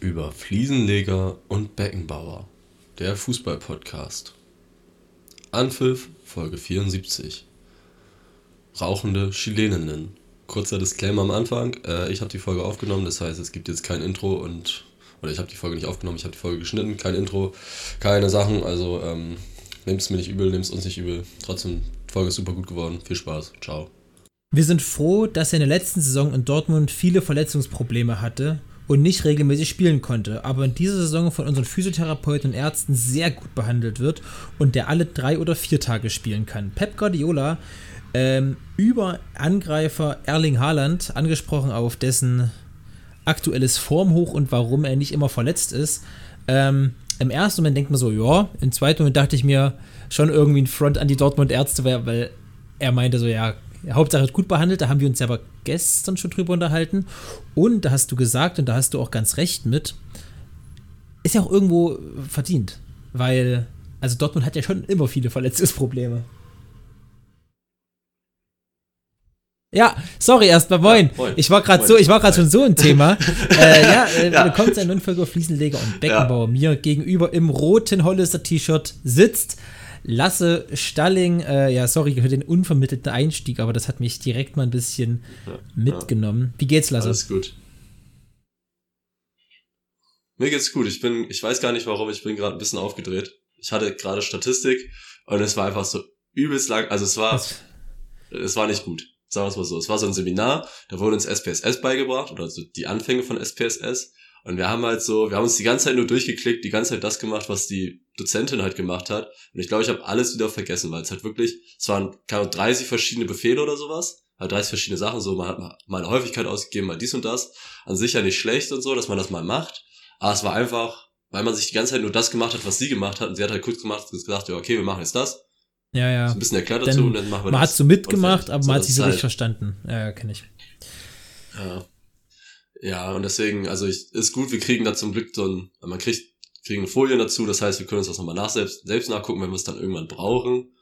über Fliesenleger und Beckenbauer, der Fußball-Podcast. Anpfiff, Folge 74. Rauchende Chileninnen. Kurzer Disclaimer am Anfang. Äh, ich habe die Folge aufgenommen, das heißt, es gibt jetzt kein Intro und. Oder ich habe die Folge nicht aufgenommen, ich habe die Folge geschnitten, kein Intro, keine Sachen. Also ähm, nehmt es mir nicht übel, nehmt es uns nicht übel. Trotzdem, die Folge ist super gut geworden. Viel Spaß. Ciao. Wir sind froh, dass er in der letzten Saison in Dortmund viele Verletzungsprobleme hatte und nicht regelmäßig spielen konnte, aber in dieser Saison von unseren Physiotherapeuten und Ärzten sehr gut behandelt wird und der alle drei oder vier Tage spielen kann. Pep Guardiola ähm, über Angreifer Erling Haaland, angesprochen auf dessen aktuelles Formhoch und warum er nicht immer verletzt ist. Ähm, Im ersten Moment denkt man so, ja, im zweiten Moment dachte ich mir schon irgendwie ein Front an die Dortmund Ärzte, weil er meinte so, ja, Hauptsache gut behandelt, da haben wir uns aber gestern schon drüber unterhalten. Und da hast du gesagt, und da hast du auch ganz recht mit, ist ja auch irgendwo verdient. Weil, also Dortmund hat ja schon immer viele Verletzungsprobleme. Ja, sorry erstmal, moin. Ja, moin. Ich war gerade so, ich war gerade schon so ein Thema. äh, ja, äh, ja. kommt ein Nürnberger Fliesenleger und Beckenbauer ja. mir gegenüber im roten Hollister T-Shirt sitzt. Lasse Stalling, äh, ja, sorry für den unvermittelten Einstieg, aber das hat mich direkt mal ein bisschen ja, mitgenommen. Wie geht's, Lasse? Alles gut. Mir geht's gut. Ich bin, ich weiß gar nicht warum, ich bin gerade ein bisschen aufgedreht. Ich hatte gerade Statistik und es war einfach so übelst lang. Also es war, Was? es war nicht gut. Sagen wir es mal so. Es war so ein Seminar, da wurde uns SPSS beigebracht oder so die Anfänge von SPSS. Und wir haben halt so, wir haben uns die ganze Zeit nur durchgeklickt, die ganze Zeit das gemacht, was die Dozentin halt gemacht hat. Und ich glaube, ich habe alles wieder vergessen, weil es halt wirklich, es waren keine 30 verschiedene Befehle oder sowas. Halt 30 verschiedene Sachen, so man hat mal eine Häufigkeit ausgegeben, mal dies und das. An sich ja nicht schlecht und so, dass man das mal macht. Aber es war einfach, weil man sich die ganze Zeit nur das gemacht hat, was sie gemacht hat. Und sie hat halt kurz gemacht und gesagt, ja, okay, wir machen jetzt das. Ja, ja. So ein bisschen erklärt dazu dann, und dann machen wir man das. Man hat so mitgemacht, aber man hat sich so richtig verstanden. Ja, ja, kenne ich. Ja. Ja, und deswegen, also ich, ist gut, wir kriegen da zum Glück so ein, man kriegt, kriegen Folien dazu, das heißt, wir können uns das nochmal nach selbst, selbst nachgucken, wenn wir es dann irgendwann brauchen.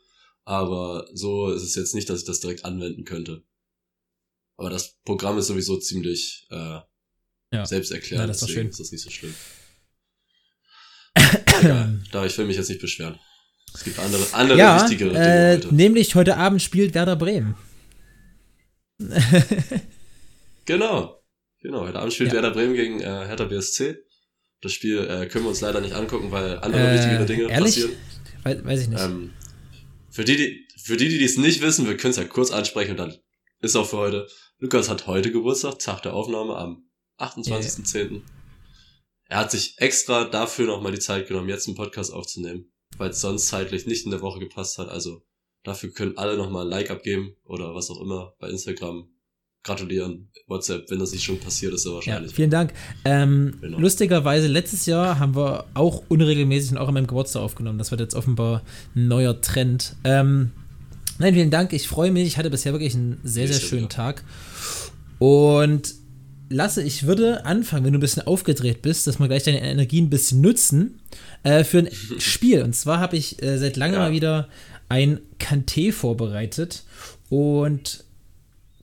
Aber so ist es jetzt nicht, dass ich das direkt anwenden könnte. Aber das Programm ist sowieso ziemlich äh, ja. selbsterklärend, ja, das deswegen ist das nicht so schlimm. Egal, da ich will mich jetzt nicht beschweren. Es gibt andere, andere ja, wichtigere Dinge äh, heute. Nämlich heute Abend spielt Werder Bremen. genau. Genau, heute Abend spielt ja. Werder Bremen gegen äh, Hertha BSC. Das Spiel äh, können wir uns leider nicht angucken, weil andere äh, wichtigere Dinge ehrlich? passieren. Weiß, weiß ich nicht. Ähm, für die, die, für die, die es nicht wissen, wir können es ja kurz ansprechen und dann ist auch für heute. Lukas hat heute Geburtstag, Tag der Aufnahme am 28.10. Yeah. Er hat sich extra dafür nochmal die Zeit genommen, jetzt einen Podcast aufzunehmen, weil es sonst zeitlich nicht in der Woche gepasst hat. Also dafür können alle nochmal ein Like abgeben oder was auch immer bei Instagram gratulieren. WhatsApp, wenn das nicht schon passiert ist, ja wahrscheinlich. Ja, vielen Dank. Ähm, genau. Lustigerweise, letztes Jahr haben wir auch unregelmäßig und auch an meinem Geburtstag aufgenommen. Das wird jetzt offenbar ein neuer Trend. Ähm, nein, vielen Dank. Ich freue mich. Ich hatte bisher wirklich einen sehr, sehr schönen ja. Tag. Und Lasse, ich würde anfangen, wenn du ein bisschen aufgedreht bist, dass wir gleich deine Energie ein bisschen nutzen äh, für ein Spiel. Und zwar habe ich äh, seit langem ja. mal wieder ein Kanté vorbereitet. Und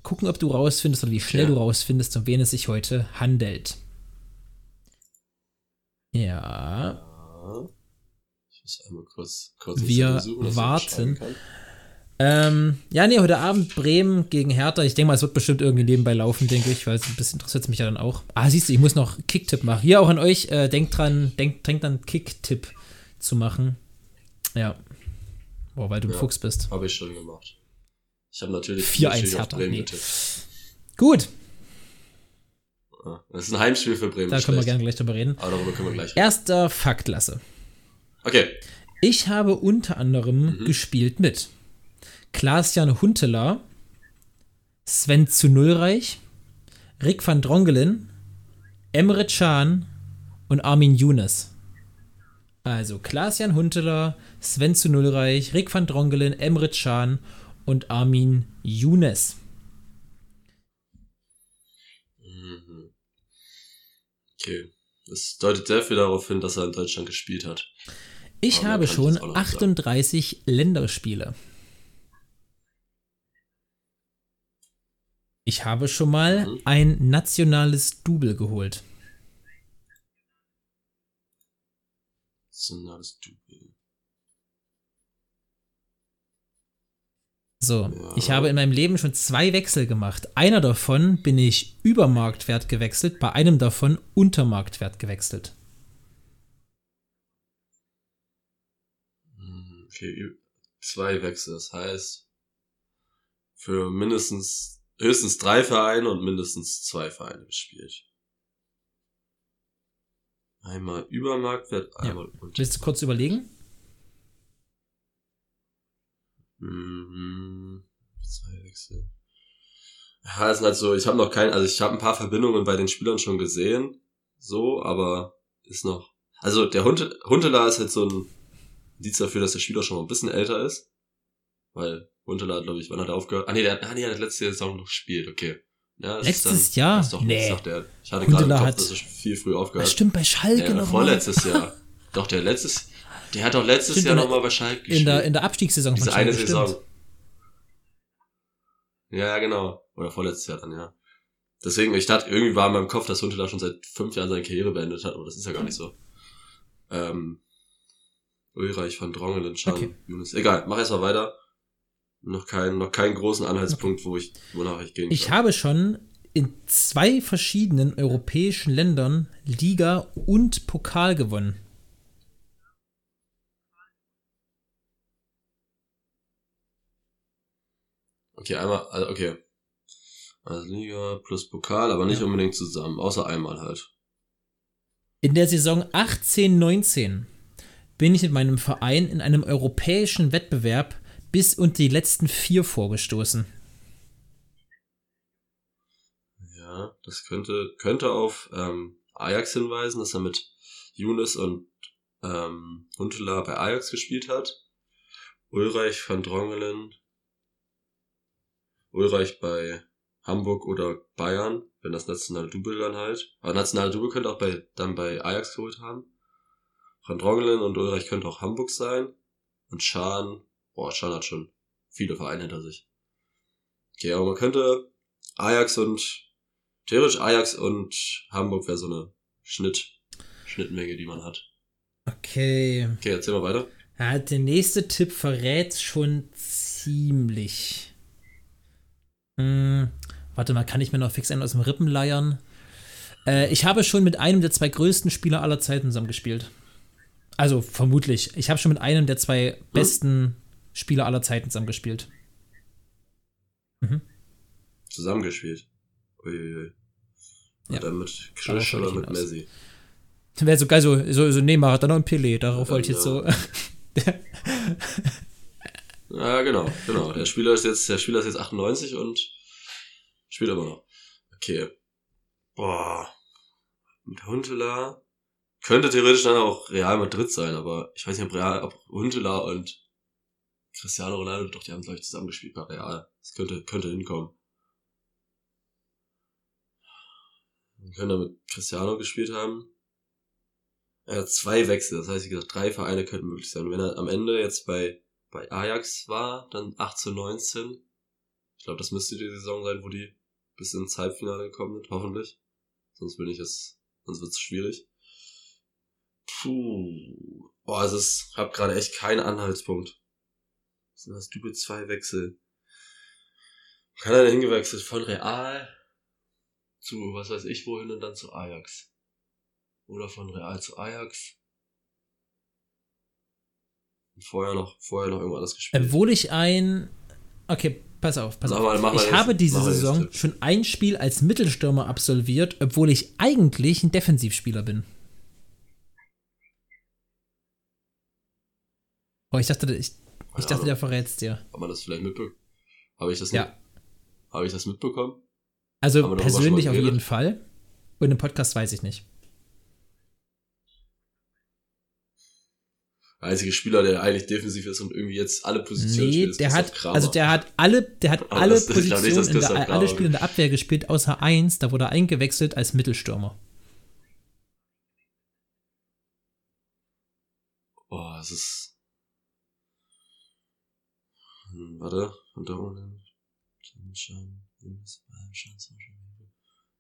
gucken, ob du rausfindest oder wie schnell ja. du rausfindest, um wen es sich heute handelt. Ja. Ich muss einmal kurz, kurz Wir suchen, warten. Ähm, ja, nee, heute Abend Bremen gegen Hertha. Ich denke mal, es wird bestimmt irgendwie nebenbei laufen, denke ich, weil es ein bisschen interessiert mich ja dann auch. Ah, siehst du, ich muss noch Kicktipp machen. Hier auch an euch, äh, denkt dran, denkt, denkt dann Kicktipp zu machen. Ja. Boah, weil du ja, ein Fuchs bist. Habe ich schon gemacht. Ich habe natürlich 4-1 Hertha. Bremen nee. Gut. Das ist ein Heimspiel für Bremen. Da können wir gerne gleich drüber reden. Aber darüber können wir gleich reden. Erster Faktlasse. Okay. Ich habe unter anderem mhm. gespielt mit Klaas-Jan Huntelaar, Sven zu Nullreich, Rick van Drongelen, Emre Can und Armin Younes. Also Klaas-Jan Huntelaar, Sven zu Nullreich, Rick van Drongelen, Emre Can und Armin Younes. Mhm. Okay. Das deutet sehr viel darauf hin, dass er in Deutschland gespielt hat. Ich Aber habe schon 38 sagen. Länderspiele. Ich habe schon mal mhm. ein nationales Double geholt. Nationales Double. So, ich habe in meinem Leben schon zwei Wechsel gemacht. Einer davon bin ich über Marktwert gewechselt, bei einem davon unter Marktwert gewechselt. Hm, okay, zwei Wechsel, das heißt für mindestens höchstens drei Vereine und mindestens zwei Vereine gespielt. Einmal über Marktwert, einmal ja. unter. Willst du kurz überlegen? Mhm. Zwei Wechsel. Ja, es sind halt so, ich habe noch kein, also ich habe ein paar Verbindungen bei den Spielern schon gesehen, so, aber ist noch. Also der Hund, Huntela ist halt so ein Indiz dafür, dass der Spieler schon mal ein bisschen älter ist. Weil Huntela, glaube ich, wann hat er aufgehört? Ah nee, der, hat, ah, nee, der hat letzte Saison noch gespielt, okay. Ja, Letztes dann, Jahr? Doch, nee. Doch, der, ich hatte gerade im Kopf, hat, dass er viel früh aufgehört. Das stimmt bei Schalke ja, noch Vorletztes Jahr. Doch, der letztes, der hat doch letztes Stimmt, Jahr nochmal bei Schalke gespielt. In der, in der Abstiegssaison Diese von Schalke, eine Saison. Stimmt. Ja, ja, genau. Oder vorletztes Jahr dann, ja. Deswegen, ich dachte, irgendwie war in meinem Kopf, dass Hunte da schon seit fünf Jahren seine Karriere beendet hat, aber das ist ja gar nicht so. Ähm, Ulreich van Drongelen, Schan, okay. Yunus. Egal, mach erst mal weiter. Noch keinen, noch keinen großen Anhaltspunkt, okay. wo ich, wonach ich gehen kann. Ich habe schon in zwei verschiedenen europäischen Ländern Liga und Pokal gewonnen. Okay, einmal, also okay. Also Liga plus Pokal, aber nicht ja. unbedingt zusammen, außer einmal halt. In der Saison 18-19 bin ich mit meinem Verein in einem europäischen Wettbewerb bis unter die letzten vier vorgestoßen. Ja, das könnte, könnte auf ähm, Ajax hinweisen, dass er mit Younes und ähm, Huntela bei Ajax gespielt hat. Ulreich van Drongelen Ulreich bei Hamburg oder Bayern, wenn das nationale Double dann halt. Aber nationale Double könnte auch bei, dann bei Ajax geholt haben. Van Drongelen und Ulreich könnte auch Hamburg sein. Und Schan, boah, Schan hat schon viele Vereine hinter sich. Okay, aber man könnte Ajax und, theoretisch Ajax und Hamburg wäre so eine Schnitt, Schnittmenge, die man hat. Okay. Okay, erzähl mal weiter. Ja, der nächste Tipp verrät schon ziemlich. Hm, warte mal, kann ich mir noch fix einen aus dem Rippen leiern? Äh, ich habe schon mit einem der zwei größten Spieler aller Zeiten zusammengespielt. Also vermutlich. Ich habe schon mit einem der zwei besten Spieler aller Zeiten zusammengespielt. Mhm. Zusammengespielt? Uiuiui. Ja. dann mit Krisch oder mit Messi? Wäre so geil, so, so, so Neymar hat dann noch ein Pelé, darauf ja, wollte ich jetzt so. Ja, genau, genau. Der Spieler ist jetzt, der Spieler ist jetzt 98 und spielt immer noch. Okay. Boah. Mit Huntela. Könnte theoretisch dann auch Real Madrid sein, aber ich weiß nicht, ob Real, ob Huntela und Cristiano Ronaldo, doch, die haben, glaube ich, zusammengespielt bei Real. Das könnte, könnte hinkommen. Man könnte mit Cristiano gespielt haben. Er hat zwei Wechsel, das heißt, wie gesagt, drei Vereine könnten möglich sein. Und wenn er am Ende jetzt bei bei Ajax war, dann 18, 19. Ich glaube, das müsste die Saison sein, wo die bis ins Halbfinale gekommen sind, hoffentlich. Sonst bin ich es, sonst wird es schwierig. Puh. Boah, es ist, hab gerade echt keinen Anhaltspunkt. Sind das Dübel zwei Wechsel? Kann er denn hingewechselt von Real zu, was weiß ich, wohin und dann zu Ajax? Oder von Real zu Ajax? Vorher noch, vorher noch irgendwo anders gespielt. Obwohl ich ein. Okay, pass auf, pass auf. Mal, ich jetzt, habe diese Saison schon ein Spiel als Mittelstürmer absolviert, obwohl ich eigentlich ein Defensivspieler bin. Oh, ich dachte, ich, ich dachte, der verrät's dir. Hat man das vielleicht mitbekommen? Habe ich das ja. Habe ich das mitbekommen? Also persönlich auf jeden Fall. Und im Podcast weiß ich nicht. Einzige Spieler, der eigentlich defensiv ist und irgendwie jetzt alle Positionen nee, spielt. Der hat, also der hat alle, der hat Aber alle das, Positionen, nicht, in der, alle Spiele in der Abwehr gespielt, außer eins, da wurde er eingewechselt als Mittelstürmer. Boah, es ist. Hm, warte, und da unten.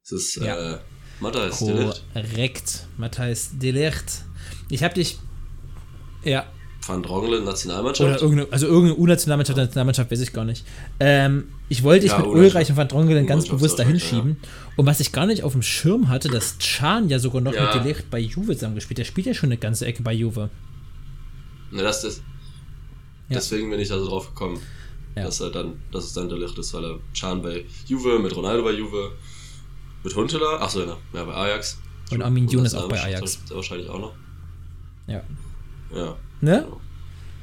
Es ist ja. äh, Matthijs Korrekt, Matthijs Delert. Ich habe dich Ja. Van Drongelen Nationalmannschaft? Oder irgendeine, also irgendeine U-Nationalmannschaft, Nationalmannschaft weiß ich gar nicht. Ähm, ich wollte dich ja, mit Ulreich und Van Drongelen ganz bewusst dahin schieben. Ja. Und was ich gar nicht auf dem Schirm hatte, dass Chan ja sogar noch ja. mit Delicht bei Juve zusammengespielt. Der spielt ja schon eine ganze Ecke bei Juve. Ne, das ist. Deswegen bin ich da so drauf gekommen. Dass er dann, dass es dann Delicht ist, weil er Chan bei Juve, mit Ronaldo bei Juve, mit Huntela, achso, ja, ja, bei Ajax. Und Armin Younes auch bei Ajax. Wahrscheinlich auch noch. Ja. Ja. Ne?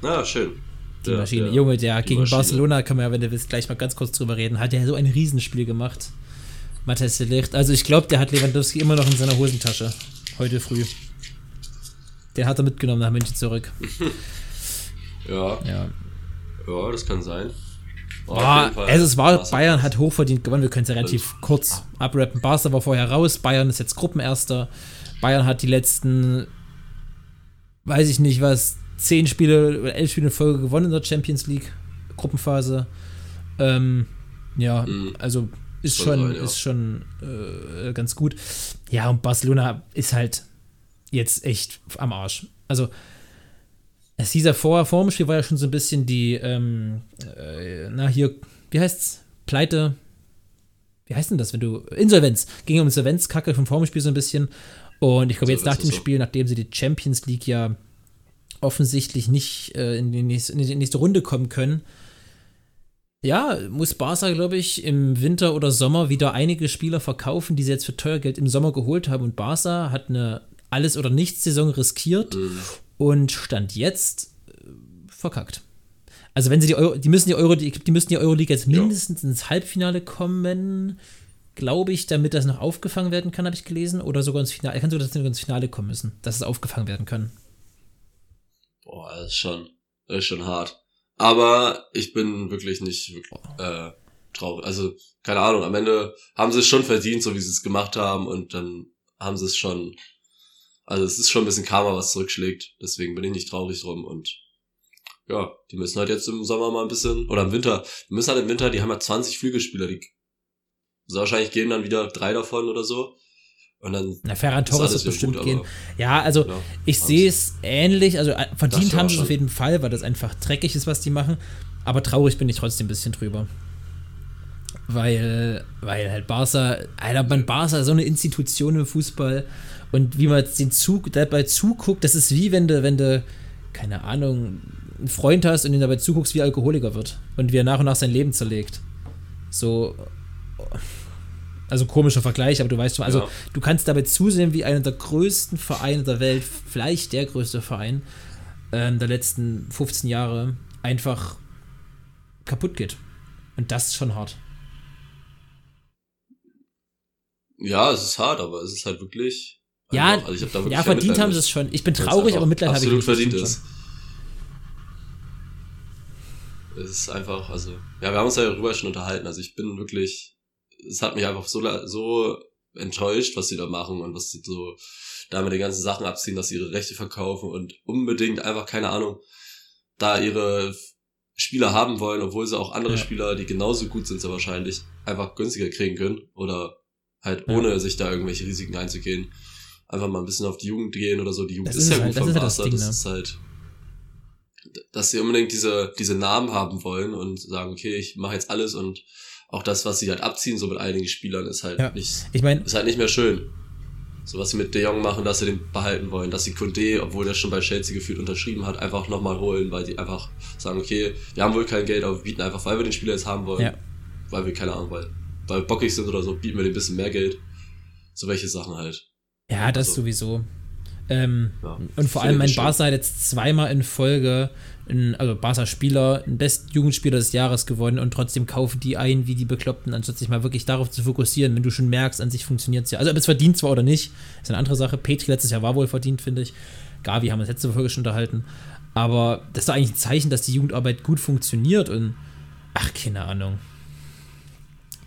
Ja, schön. Die der, Maschine. Der, Junge, der gegen Maschine. Barcelona, kann man ja, wenn du willst, gleich mal ganz kurz drüber reden, hat ja so ein Riesenspiel gemacht. Matthias Licht. Also ich glaube, der hat Lewandowski immer noch in seiner Hosentasche. Heute früh. Den hat er mitgenommen nach München zurück. ja. Ja. Ja, das kann sein. Oh, also es war, Bayern hat hochverdient gewonnen, wir können es ja relativ kurz abrappen. Barca war vorher raus, Bayern ist jetzt Gruppenerster. Bayern hat die letzten, weiß ich nicht was, zehn Spiele oder elf Spiele in Folge gewonnen in der Champions League Gruppenphase. Ähm, ja, mhm. also ist schon, sein, ja. ist schon äh, ganz gut. Ja, und Barcelona ist halt jetzt echt am Arsch. Also, es hieß ja vor, vor dem Spiel war ja schon so ein bisschen die, ähm, äh, na hier, wie heißt's? Pleite. Wie heißt denn das, wenn du. Insolvenz. Ging um Insolvenz, Kacke vom Vorspiel so ein bisschen. Und ich glaube, jetzt nach dem so. Spiel, nachdem sie die Champions League ja offensichtlich nicht äh, in, die nächste, in, die nächste, Runde kommen können. Ja, muss Barca, glaube ich, im Winter oder Sommer wieder einige Spieler verkaufen, die sie jetzt für teuer Geld im Sommer geholt haben. Und Barca hat eine Alles- oder Nichts-Saison riskiert mhm. und stand jetzt äh, verkackt. Also wenn sie die Euro, die müssen die Euro, die, die müssen die Euroleague jetzt mindestens ja. ins Halbfinale kommen, glaube ich, damit das noch aufgefangen werden kann, habe ich gelesen. Oder sogar ins Finale. Kann sogar ins Finale kommen müssen, dass es aufgefangen werden kann. Boah, das ist schon, das ist schon hart. Aber ich bin wirklich nicht äh, traurig. Also, keine Ahnung, am Ende haben sie es schon verdient, so wie sie es gemacht haben, und dann haben sie es schon. Also es ist schon ein bisschen Karma, was zurückschlägt. Deswegen bin ich nicht traurig drum und ja, die müssen halt jetzt im Sommer mal ein bisschen, oder im Winter, die müssen halt im Winter, die haben ja 20 Flügelspieler, die so wahrscheinlich gehen dann wieder drei davon oder so. Und dann Na, Ferran Torres wird bestimmt gut, gehen. Ja, also ja, ich sehe es ähnlich. Also äh, verdient haben sie es auf jeden Fall, weil das einfach dreckig ist, was die machen. Aber traurig bin ich trotzdem ein bisschen drüber. Weil, weil halt Barca, Alter, man Barca so eine Institution im Fußball und wie man den Zug dabei zuguckt, das ist wie wenn du, wenn du, keine Ahnung, einen Freund hast und ihn dabei zuguckst, wie Alkoholiker wird und wie er nach und nach sein Leben zerlegt. So also komischer Vergleich, aber du weißt schon, also ja. du kannst dabei zusehen, wie einer der größten Vereine der Welt, vielleicht der größte Verein ähm, der letzten 15 Jahre, einfach kaputt geht. Und das ist schon hart. Ja, es ist hart, aber es ist halt wirklich. Ja, also wirklich ja verdient haben sie es schon. Ich bin traurig, aber Mitleid habe ich nicht. verdient ist. Es ist einfach, also, ja, wir haben uns ja darüber schon unterhalten. Also ich bin wirklich es hat mich einfach so, so enttäuscht, was sie da machen und was sie so da mit den ganzen Sachen abziehen, dass sie ihre Rechte verkaufen und unbedingt einfach, keine Ahnung, da ihre Spieler haben wollen, obwohl sie auch andere ja. Spieler, die genauso gut sind, so wahrscheinlich einfach günstiger kriegen können oder halt ohne ja. sich da irgendwelche Risiken einzugehen. Einfach mal ein bisschen auf die Jugend gehen oder so. Die Jugend das ist, ist ja halt, gut vom das, Ding, das ne? ist halt, dass sie unbedingt diese, diese Namen haben wollen und sagen, okay, ich mache jetzt alles und auch das, was sie halt abziehen, so mit einigen Spielern, ist halt ja. nicht, ich mein, ist halt nicht mehr schön. So was sie mit De Jong machen, dass sie den behalten wollen, dass sie Kunde, obwohl der schon bei Chelsea gefühlt unterschrieben hat, einfach nochmal holen, weil sie einfach sagen, okay, wir haben wohl kein Geld, aber wir bieten einfach, weil wir den Spieler jetzt haben wollen, ja. weil wir keine Ahnung, weil, weil bockig sind oder so, bieten wir dem ein bisschen mehr Geld. So welche Sachen halt. Ja, das also, sowieso. Ähm, ja, und vor allem mein Barca hat jetzt zweimal in Folge ein, also Barca-Spieler, ein Best-Jugendspieler des Jahres gewonnen und trotzdem kaufen die ein wie die Bekloppten, anstatt sich mal wirklich darauf zu fokussieren, wenn du schon merkst, an sich funktioniert es ja. Also ob es verdient zwar oder nicht, ist eine andere Sache. Petri letztes Jahr war wohl verdient, finde ich. Gavi haben wir letzte Folge schon unterhalten. Aber das ist doch eigentlich ein Zeichen, dass die Jugendarbeit gut funktioniert und ach, keine Ahnung.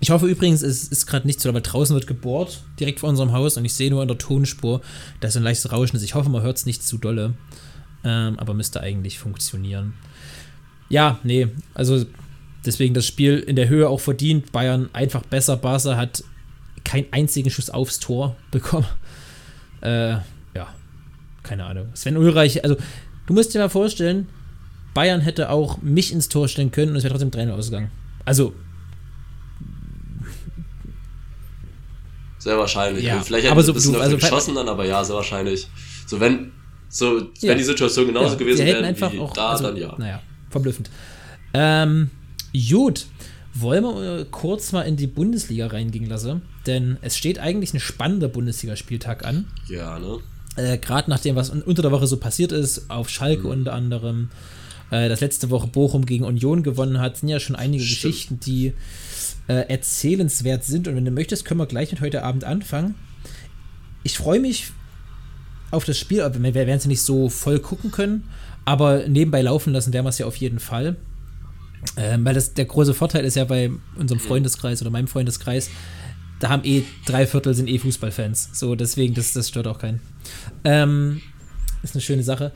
Ich hoffe übrigens, es ist gerade nicht so, aber draußen wird gebohrt, direkt vor unserem Haus, und ich sehe nur an der Tonspur, dass ein leichtes Rauschen ist. Ich hoffe, man hört es nicht zu dolle ähm, aber müsste eigentlich funktionieren. Ja, nee, also deswegen das Spiel in der Höhe auch verdient. Bayern einfach besser. Barca hat keinen einzigen Schuss aufs Tor bekommen. Äh, ja, keine Ahnung. Sven Ulreich, also du musst dir mal vorstellen, Bayern hätte auch mich ins Tor stellen können und es wäre trotzdem 3 ausgegangen. Also. Sehr wahrscheinlich. Ja, also vielleicht hätten aber so- ein bisschen du- also, geschossen dann, aber ja, sehr wahrscheinlich. So, wenn, so, Ja. wenn die Situation genauso Ja, gewesen wäre einfach wie auch, da, also, dann ja. Naja, verblüffend. Ähm, gut. Wollen wir äh, kurz mal in die Bundesliga reingehen lassen? Denn es steht eigentlich ein spannender Bundesligaspieltag an. Ja, ne? Äh, Gerade nach dem, was un- unter der Woche so passiert ist, auf Schalke Mhm. unter anderem, äh, das letzte Woche Bochum gegen Union gewonnen hat, sind ja schon einige Stimmt. Geschichten, die äh, erzählenswert sind. Und wenn du möchtest, können wir gleich mit heute Abend anfangen. Ich freue mich auf das Spiel, aber wir werden es ja nicht so voll gucken können, aber nebenbei laufen lassen werden wir es ja auf jeden Fall. Ähm, weil das der große Vorteil ist ja bei unserem Freundeskreis oder meinem Freundeskreis, da haben eh drei Viertel sind eh Fußballfans. So, deswegen, das, das stört auch keinen. Ähm, ist eine schöne Sache.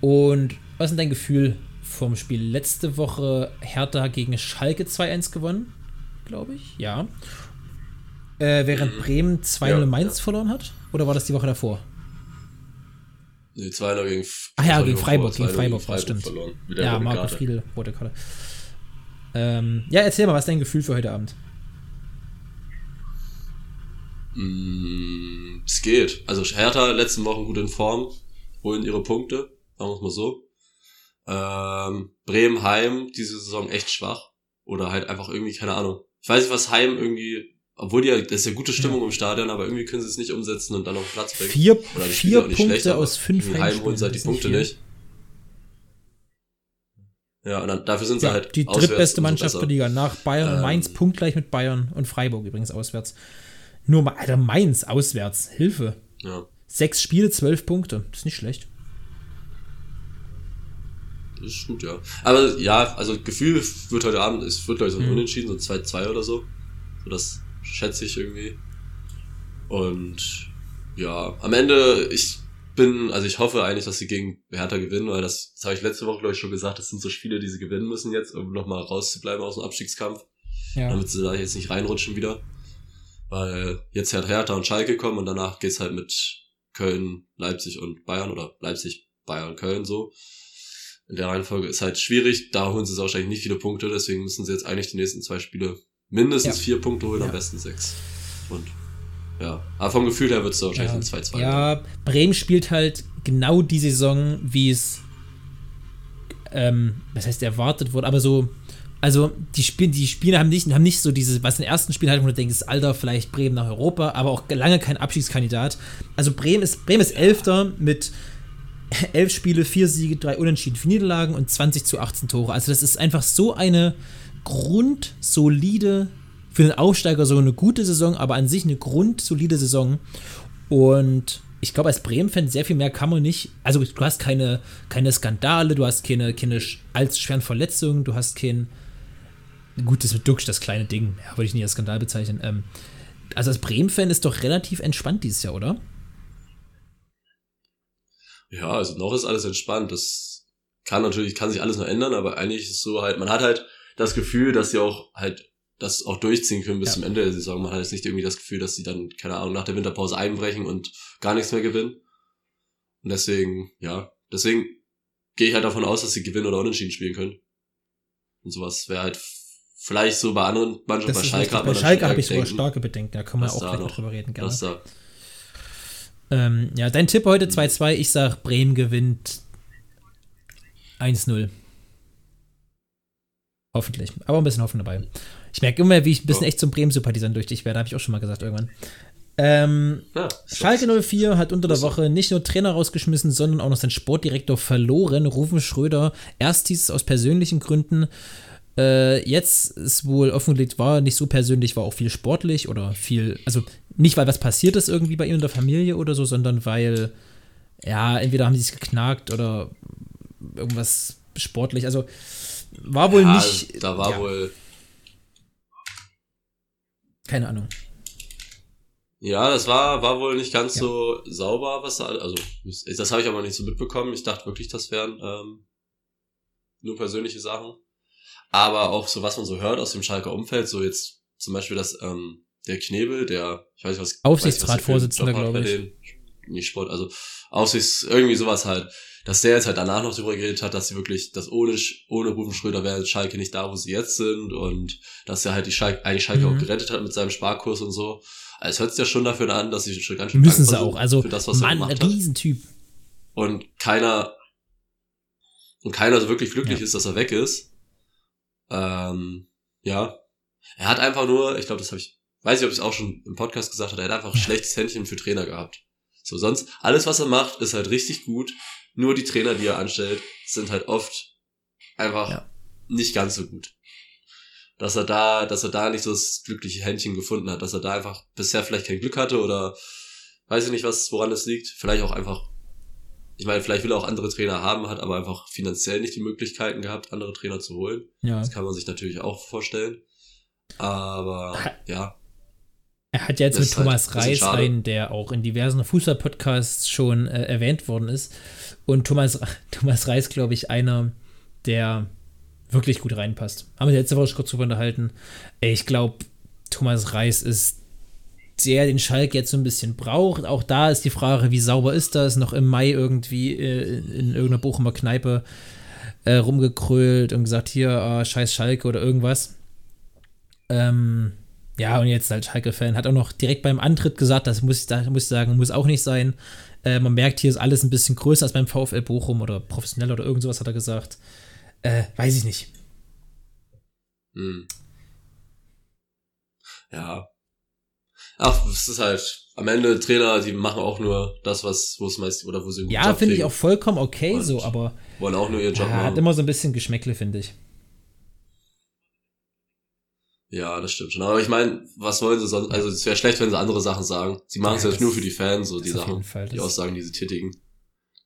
Und was ist denn dein Gefühl vom Spiel? Letzte Woche Hertha gegen Schalke 2-1 gewonnen, glaube ich. Ja. Äh, während Bremen 2-0 Ja, Mainz verloren hat? Oder war das die Woche davor? Nee, 2 gegen, Ach ja, gegen Freiburg, gegen 2-0 Freiburg, das stimmt. verloren. Ja, Marco Karte. Friedel, rote Karte. Ähm, ja, erzähl mal, was ist dein Gefühl für heute Abend? Mm, es geht. Also Hertha letzten Wochen gut in Form, holen ihre Punkte, sagen wir es mal so. Ähm, Bremen Heim diese Saison echt schwach oder halt einfach irgendwie keine Ahnung. Ich weiß nicht, was Heim irgendwie, obwohl die ja, das ist ja gute Stimmung im Stadion, aber irgendwie können sie es nicht umsetzen und dann auf den Platz bringen. Vier, vier auch nicht Punkte schlecht, aus fünf Heim holen sie halt die Punkte viel. nicht. Ja, und dann, dafür sind sie Ja, halt die drittbeste Mannschaft der Liga. Nach Bayern und Ähm. Mainz punktgleich mit Bayern und Freiburg übrigens auswärts. Nur mal, Alter, Mainz auswärts. Hilfe. Ja, Sechs Spiele, zwölf Punkte. Das ist nicht schlecht. Das ist gut, ja. Aber ja, also Gefühl wird heute Abend, es wird glaube ich so ein Mhm. Unentschieden, so 2-2 oder so. So das schätze ich irgendwie. Und ja, am Ende, ich bin, also ich hoffe eigentlich, dass sie gegen Hertha gewinnen, weil das, das habe ich letzte Woche, glaube ich, schon gesagt, das sind so Spiele, die sie gewinnen müssen jetzt, um nochmal rauszubleiben aus dem Abstiegskampf, Ja. damit sie da jetzt nicht reinrutschen wieder. Weil jetzt hat Hertha und Schalke kommen und danach geht's halt mit Köln, Leipzig und Bayern oder Leipzig, Bayern, Köln so. In der Reihenfolge ist halt schwierig, da holen sie sich wahrscheinlich nicht viele Punkte, deswegen müssen sie jetzt eigentlich die nächsten zwei Spiele mindestens Ja. vier Punkte holen, am Ja. besten sechs. Und ja, aber vom Gefühl her wird es wahrscheinlich ein 2-2. ja, Bremen spielt halt genau die Saison, wie es, ähm, was heißt erwartet wurde, aber so, also die Spiele, die Spiele haben nicht, haben nicht so diese, was in den ersten Spielen halt, wo du denkst, Alter, vielleicht Bremen nach Europa, aber auch lange kein Abschiedskandidat. Also Bremen ist, Bremen ist Elfter mit elf Spiele, vier Siege, drei Unentschieden, vier Niederlagen und 20 zu 18 Tore. Also das ist einfach so eine grundsolide, für den Aufsteiger so eine gute Saison, aber an sich eine grundsolide Saison. Und ich glaube, als Bremen-Fan sehr viel mehr kann man nicht. Also, du hast keine, keine Skandale, du hast keine, keine allzu schweren Verletzungen, du hast kein. Gut, das mit Duxch, das kleine Ding, ja, würde ich nicht als Skandal bezeichnen. Ähm, also, als Bremen-Fan ist doch relativ entspannt dieses Jahr, oder? Ja, also noch ist alles entspannt. Das kann natürlich, kann sich alles noch ändern, aber eigentlich ist es so halt, man hat halt das Gefühl, dass sie auch halt das auch durchziehen können bis Ja. zum Ende der Saison. Man hat jetzt nicht irgendwie das Gefühl, dass sie dann, keine Ahnung, nach der Winterpause einbrechen und gar nichts mehr gewinnen. Und deswegen, ja, deswegen gehe ich halt davon aus, dass sie gewinnen oder unentschieden spielen können. Und sowas wäre halt vielleicht so bei anderen Mannschaften, bei Schalke richtig. Bei Schalke habe ich sogar starke Bedenken, da können wir auch gleich noch drüber reden, gerne. dass da Ähm, ja, dein Tipp heute 2-2, ich sag Bremen gewinnt 1-0. Hoffentlich. Aber ein bisschen Hoffen dabei. Ich merke immer, wie ich ein bisschen Ja. echt zum Bremen-Sympathisant durch dich werde, habe ich auch schon mal gesagt irgendwann. Ähm, ja, Schalke 04 hat unter der. Woche nicht nur Trainer rausgeschmissen, sondern auch noch seinen Sportdirektor verloren, Rufen Schröder. Erst hieß es aus persönlichen Gründen. Äh, jetzt ist wohl offengelegt, war nicht so persönlich, war auch viel sportlich oder viel, also nicht, weil was passiert ist irgendwie bei ihm in der Familie oder so, sondern weil, ja, entweder haben sie sich geknackt oder irgendwas sportlich. Also war wohl ja, nicht. da war ja, wohl Keine Ahnung. Ja, das war, war wohl nicht ganz so sauber, was da, also, das habe ich aber nicht so mitbekommen. Ich dachte wirklich, das wären ähm, nur persönliche Sachen. Aber auch so, was man so hört aus dem Schalker Umfeld, so jetzt zum Beispiel, dass ähm, der Knebel, der, ich weiß nicht, was Aufsichtsratsvorsitzender, weiß nicht, was der für einen glaube denen. Nicht Sport, also Aufsichts, irgendwie sowas halt, dass der jetzt halt danach noch darüber geredet hat, dass sie wirklich, dass ohne, ohne Rufen Schröder wäre Schalke nicht da, wo sie jetzt sind und dass er halt die Schalke, eigentlich Schalke mhm. auch gerettet hat mit seinem Sparkurs und so. Also hört sich ja schon dafür an, dass sie schon ganz schön Müssen sie auch, also für das, was Mann, er gemacht Riesentyp. Hat. Und keiner, und keiner so wirklich glücklich ja. ist, dass er weg ist. Ähm, ja. Er hat einfach nur, ich glaube, das habe ich, weiß ich, ob ich es auch schon im Podcast gesagt habe, er hat einfach ein schlechtes Händchen für Trainer gehabt. So, sonst, alles, was er macht, ist halt richtig gut. Nur die Trainer, die er anstellt, sind halt oft einfach ja. nicht ganz so gut. Dass er da, dass er da nicht so das glückliche Händchen gefunden hat, dass er da einfach bisher vielleicht kein Glück hatte oder weiß ich nicht, was, woran es liegt. Vielleicht auch einfach, ich meine, vielleicht will er auch andere Trainer haben, hat aber einfach finanziell nicht die Möglichkeiten gehabt, andere Trainer zu holen. Ja. Das kann man sich natürlich auch vorstellen. Aber, ja. Er hat ja jetzt mit Thomas halt Reis einen, der auch in diversen Fußball-Podcasts schon äh, erwähnt worden ist. Und Thomas, Thomas Reis, glaube ich, einer, der wirklich gut reinpasst. Haben wir letzte Woche kurz drüber unterhalten. Ich glaube, Thomas Reis ist der, den Schalk jetzt so ein bisschen braucht. Auch da ist die Frage, wie sauber ist das? Noch im Mai irgendwie äh, in irgendeiner Bochumer Kneipe äh, rumgekrölt und gesagt, hier, oh, scheiß Schalke oder irgendwas. Ähm, ja, und jetzt als Schalke-Fan hat auch noch direkt beim Antritt gesagt, das muss ich, da, muss ich sagen, muss auch nicht sein. Äh, man merkt, hier ist alles ein bisschen größer als beim VfL Bochum oder professionell oder irgend sowas hat er gesagt. Äh, weiß ich nicht. Hm. Ja. Ach, es ist halt am Ende Trainer, die machen auch nur das, was wo es meist oder wo sie Ja, finde ich auch vollkommen okay so, aber wollen auch nur ihren Job ja, machen. Hat immer so ein bisschen Geschmäckle, finde ich. Ja, das stimmt schon. Aber ich meine, was wollen sie sonst? Also es wäre schlecht, wenn sie andere Sachen sagen. Sie machen es ja, jetzt nur für die Fans, so die Sachen, Fall, die Aussagen, die sie tätigen.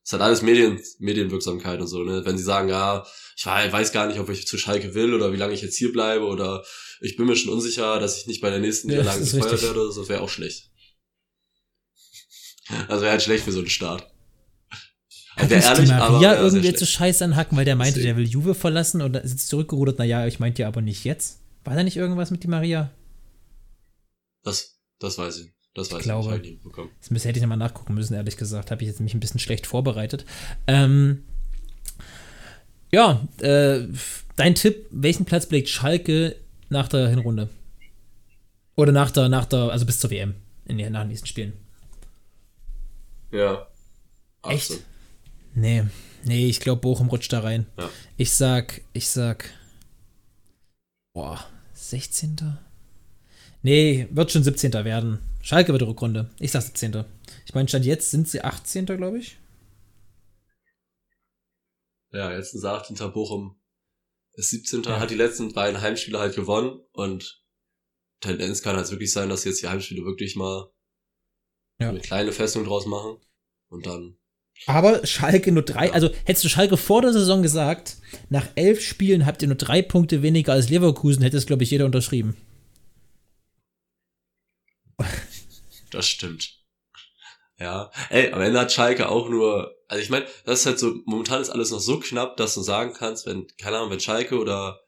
Es hat alles Medien, Medienwirksamkeit und so, ne? Wenn sie sagen, ja, ich weiß gar nicht, ob ich zu Schalke will oder wie lange ich jetzt hier bleibe oder ich bin mir schon unsicher, dass ich nicht bei der nächsten ja, Niederlage gefeuert werde, das wäre auch schlecht. Also wäre halt schlecht für so einen Start. Hat der ehrlich, die Maria aber, irgendwie zu scheiß anhacken, weil der meinte, der will Juve verlassen und ist zurückgerudert, naja, ich meinte ja aber nicht jetzt. War da nicht irgendwas mit die Maria? Das, das weiß ich. Das weiß ich, glaube, ich nicht bekommen. Das hätte ich nochmal nachgucken müssen, ehrlich gesagt. Habe ich jetzt mich ein bisschen schlecht vorbereitet. Ähm, ja, äh, dein Tipp, welchen Platz belegt Schalke nach der Hinrunde? Oder nach der, nach der, also bis zur WM in den, nach den nächsten Spielen? Ja. Echt? Nee, nee, ich glaube, Bochum rutscht da rein. Ja. Ich sag, ich sag, boah, 16. Nee, wird schon 17. werden. Schalke wird Rückrunde. Ich sag 17. Ich meine, Stand jetzt sind sie 18. glaube ich. Ja, jetzt ist 18. Bochum ist 17. Ja. Hat die letzten beiden Heimspiele halt gewonnen und Tendenz kann halt wirklich sein, dass jetzt die Heimspiele wirklich mal ja. eine kleine Festung draus machen und dann aber Schalke nur drei, also hättest du Schalke vor der Saison gesagt, nach elf Spielen habt ihr nur drei Punkte weniger als Leverkusen, hätte es, glaube ich, jeder unterschrieben. Das stimmt. Ja. Ey, am Ende hat Schalke auch nur, also ich meine, das ist halt so, momentan ist alles noch so knapp, dass du sagen kannst, wenn, keine Ahnung, wenn Schalke oder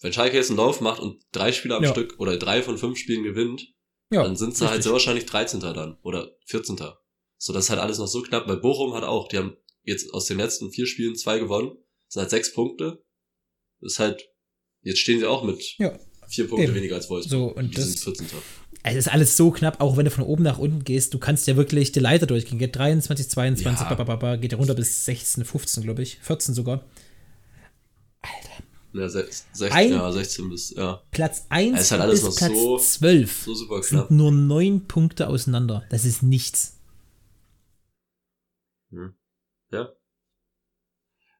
wenn Schalke jetzt einen Lauf macht und drei Spiele am ja. Stück oder drei von fünf Spielen gewinnt, ja, dann sind sie halt richtig. halt sehr wahrscheinlich 13. dann oder 14. So, das ist halt alles noch so knapp, weil Bochum hat auch, die haben jetzt aus den letzten vier Spielen zwei gewonnen, das sind halt sechs Punkte. Das ist halt, jetzt stehen sie auch mit ja, vier Punkte eben. weniger als Wolfsburg. So, und die das, sind 14. Es ist alles so knapp, auch wenn du von oben nach unten gehst, du kannst ja wirklich die Leiter durchgehen. Geht 23, 22, ja. bababa, geht ja runter bis 16, 15, glaube ich. 14 sogar. Alter. Ja, 16, Ein, ja, 16 bis, ja. Platz 1 ist halt alles bis Platz so, 12 so super knapp. sind nur 9 Punkte auseinander. Das ist nichts. Hm. Ja.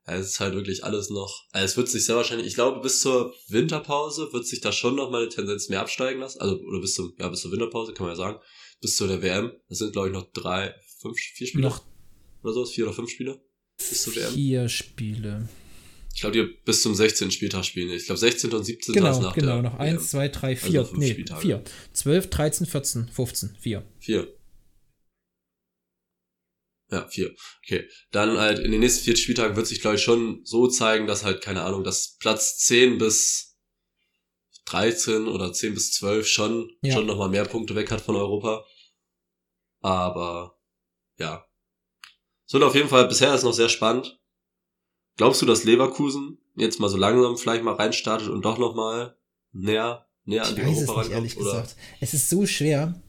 Es ist halt wirklich alles noch, also es wird sich sehr wahrscheinlich, ich glaube, bis zur Winterpause wird sich da schon noch mal eine Tendenz mehr absteigen lassen. Also, oder bis zum, ja, bis zur Winterpause, kann man ja sagen. Bis zu der WM. Das sind, glaube ich, noch drei, fünf, vier Spiele. Noch oder so, vier oder fünf Spiele. Bis zur WM. Vier Spiele. Ich glaube, die bis zum 16. Spieltag spielen. Ich glaube, 16. und 17. Genau, ist nach genau, der noch WM. eins, zwei, drei, vier. Also nee, Spieltage. vier. 12, 13, 14, 15, vier. Vier. Ja, vier. Okay. Dann halt in den nächsten vier Spieltagen wird sich, glaube ich, schon so zeigen, dass halt, keine Ahnung, dass Platz 10 bis 13 oder 10 bis 12 schon, ja. schon nochmal mehr Punkte weg hat von Europa. Aber, ja. Es wird auf jeden Fall, bisher ist noch sehr spannend. Glaubst du, dass Leverkusen jetzt mal so langsam vielleicht mal reinstartet und doch noch mal näher, näher an Ich die weiß Europa es nicht, ehrlich? Oder? gesagt. Es ist so schwer.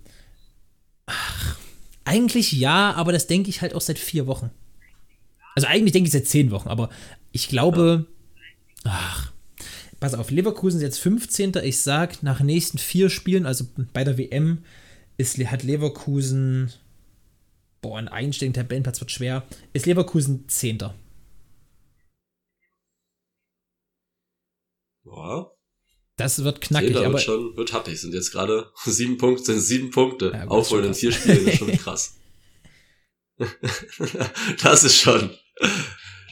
Ach, eigentlich ja, aber das denke ich halt auch seit vier Wochen. Also eigentlich denke ich seit zehn Wochen, aber ich glaube, ach, pass auf, Leverkusen ist jetzt 15. Ich sag, nach nächsten vier Spielen, also bei der WM, ist, hat Leverkusen, boah, ein einstelligen Tabellenplatz wird schwer, ist Leverkusen 10. Ja, Das wird knackig, aber wird schon, wird happig. Sind jetzt gerade sieben Punkte, sind sieben Punkte. Ja, Aufholen in ist vier schon Spielen ist schon krass. das ist schon.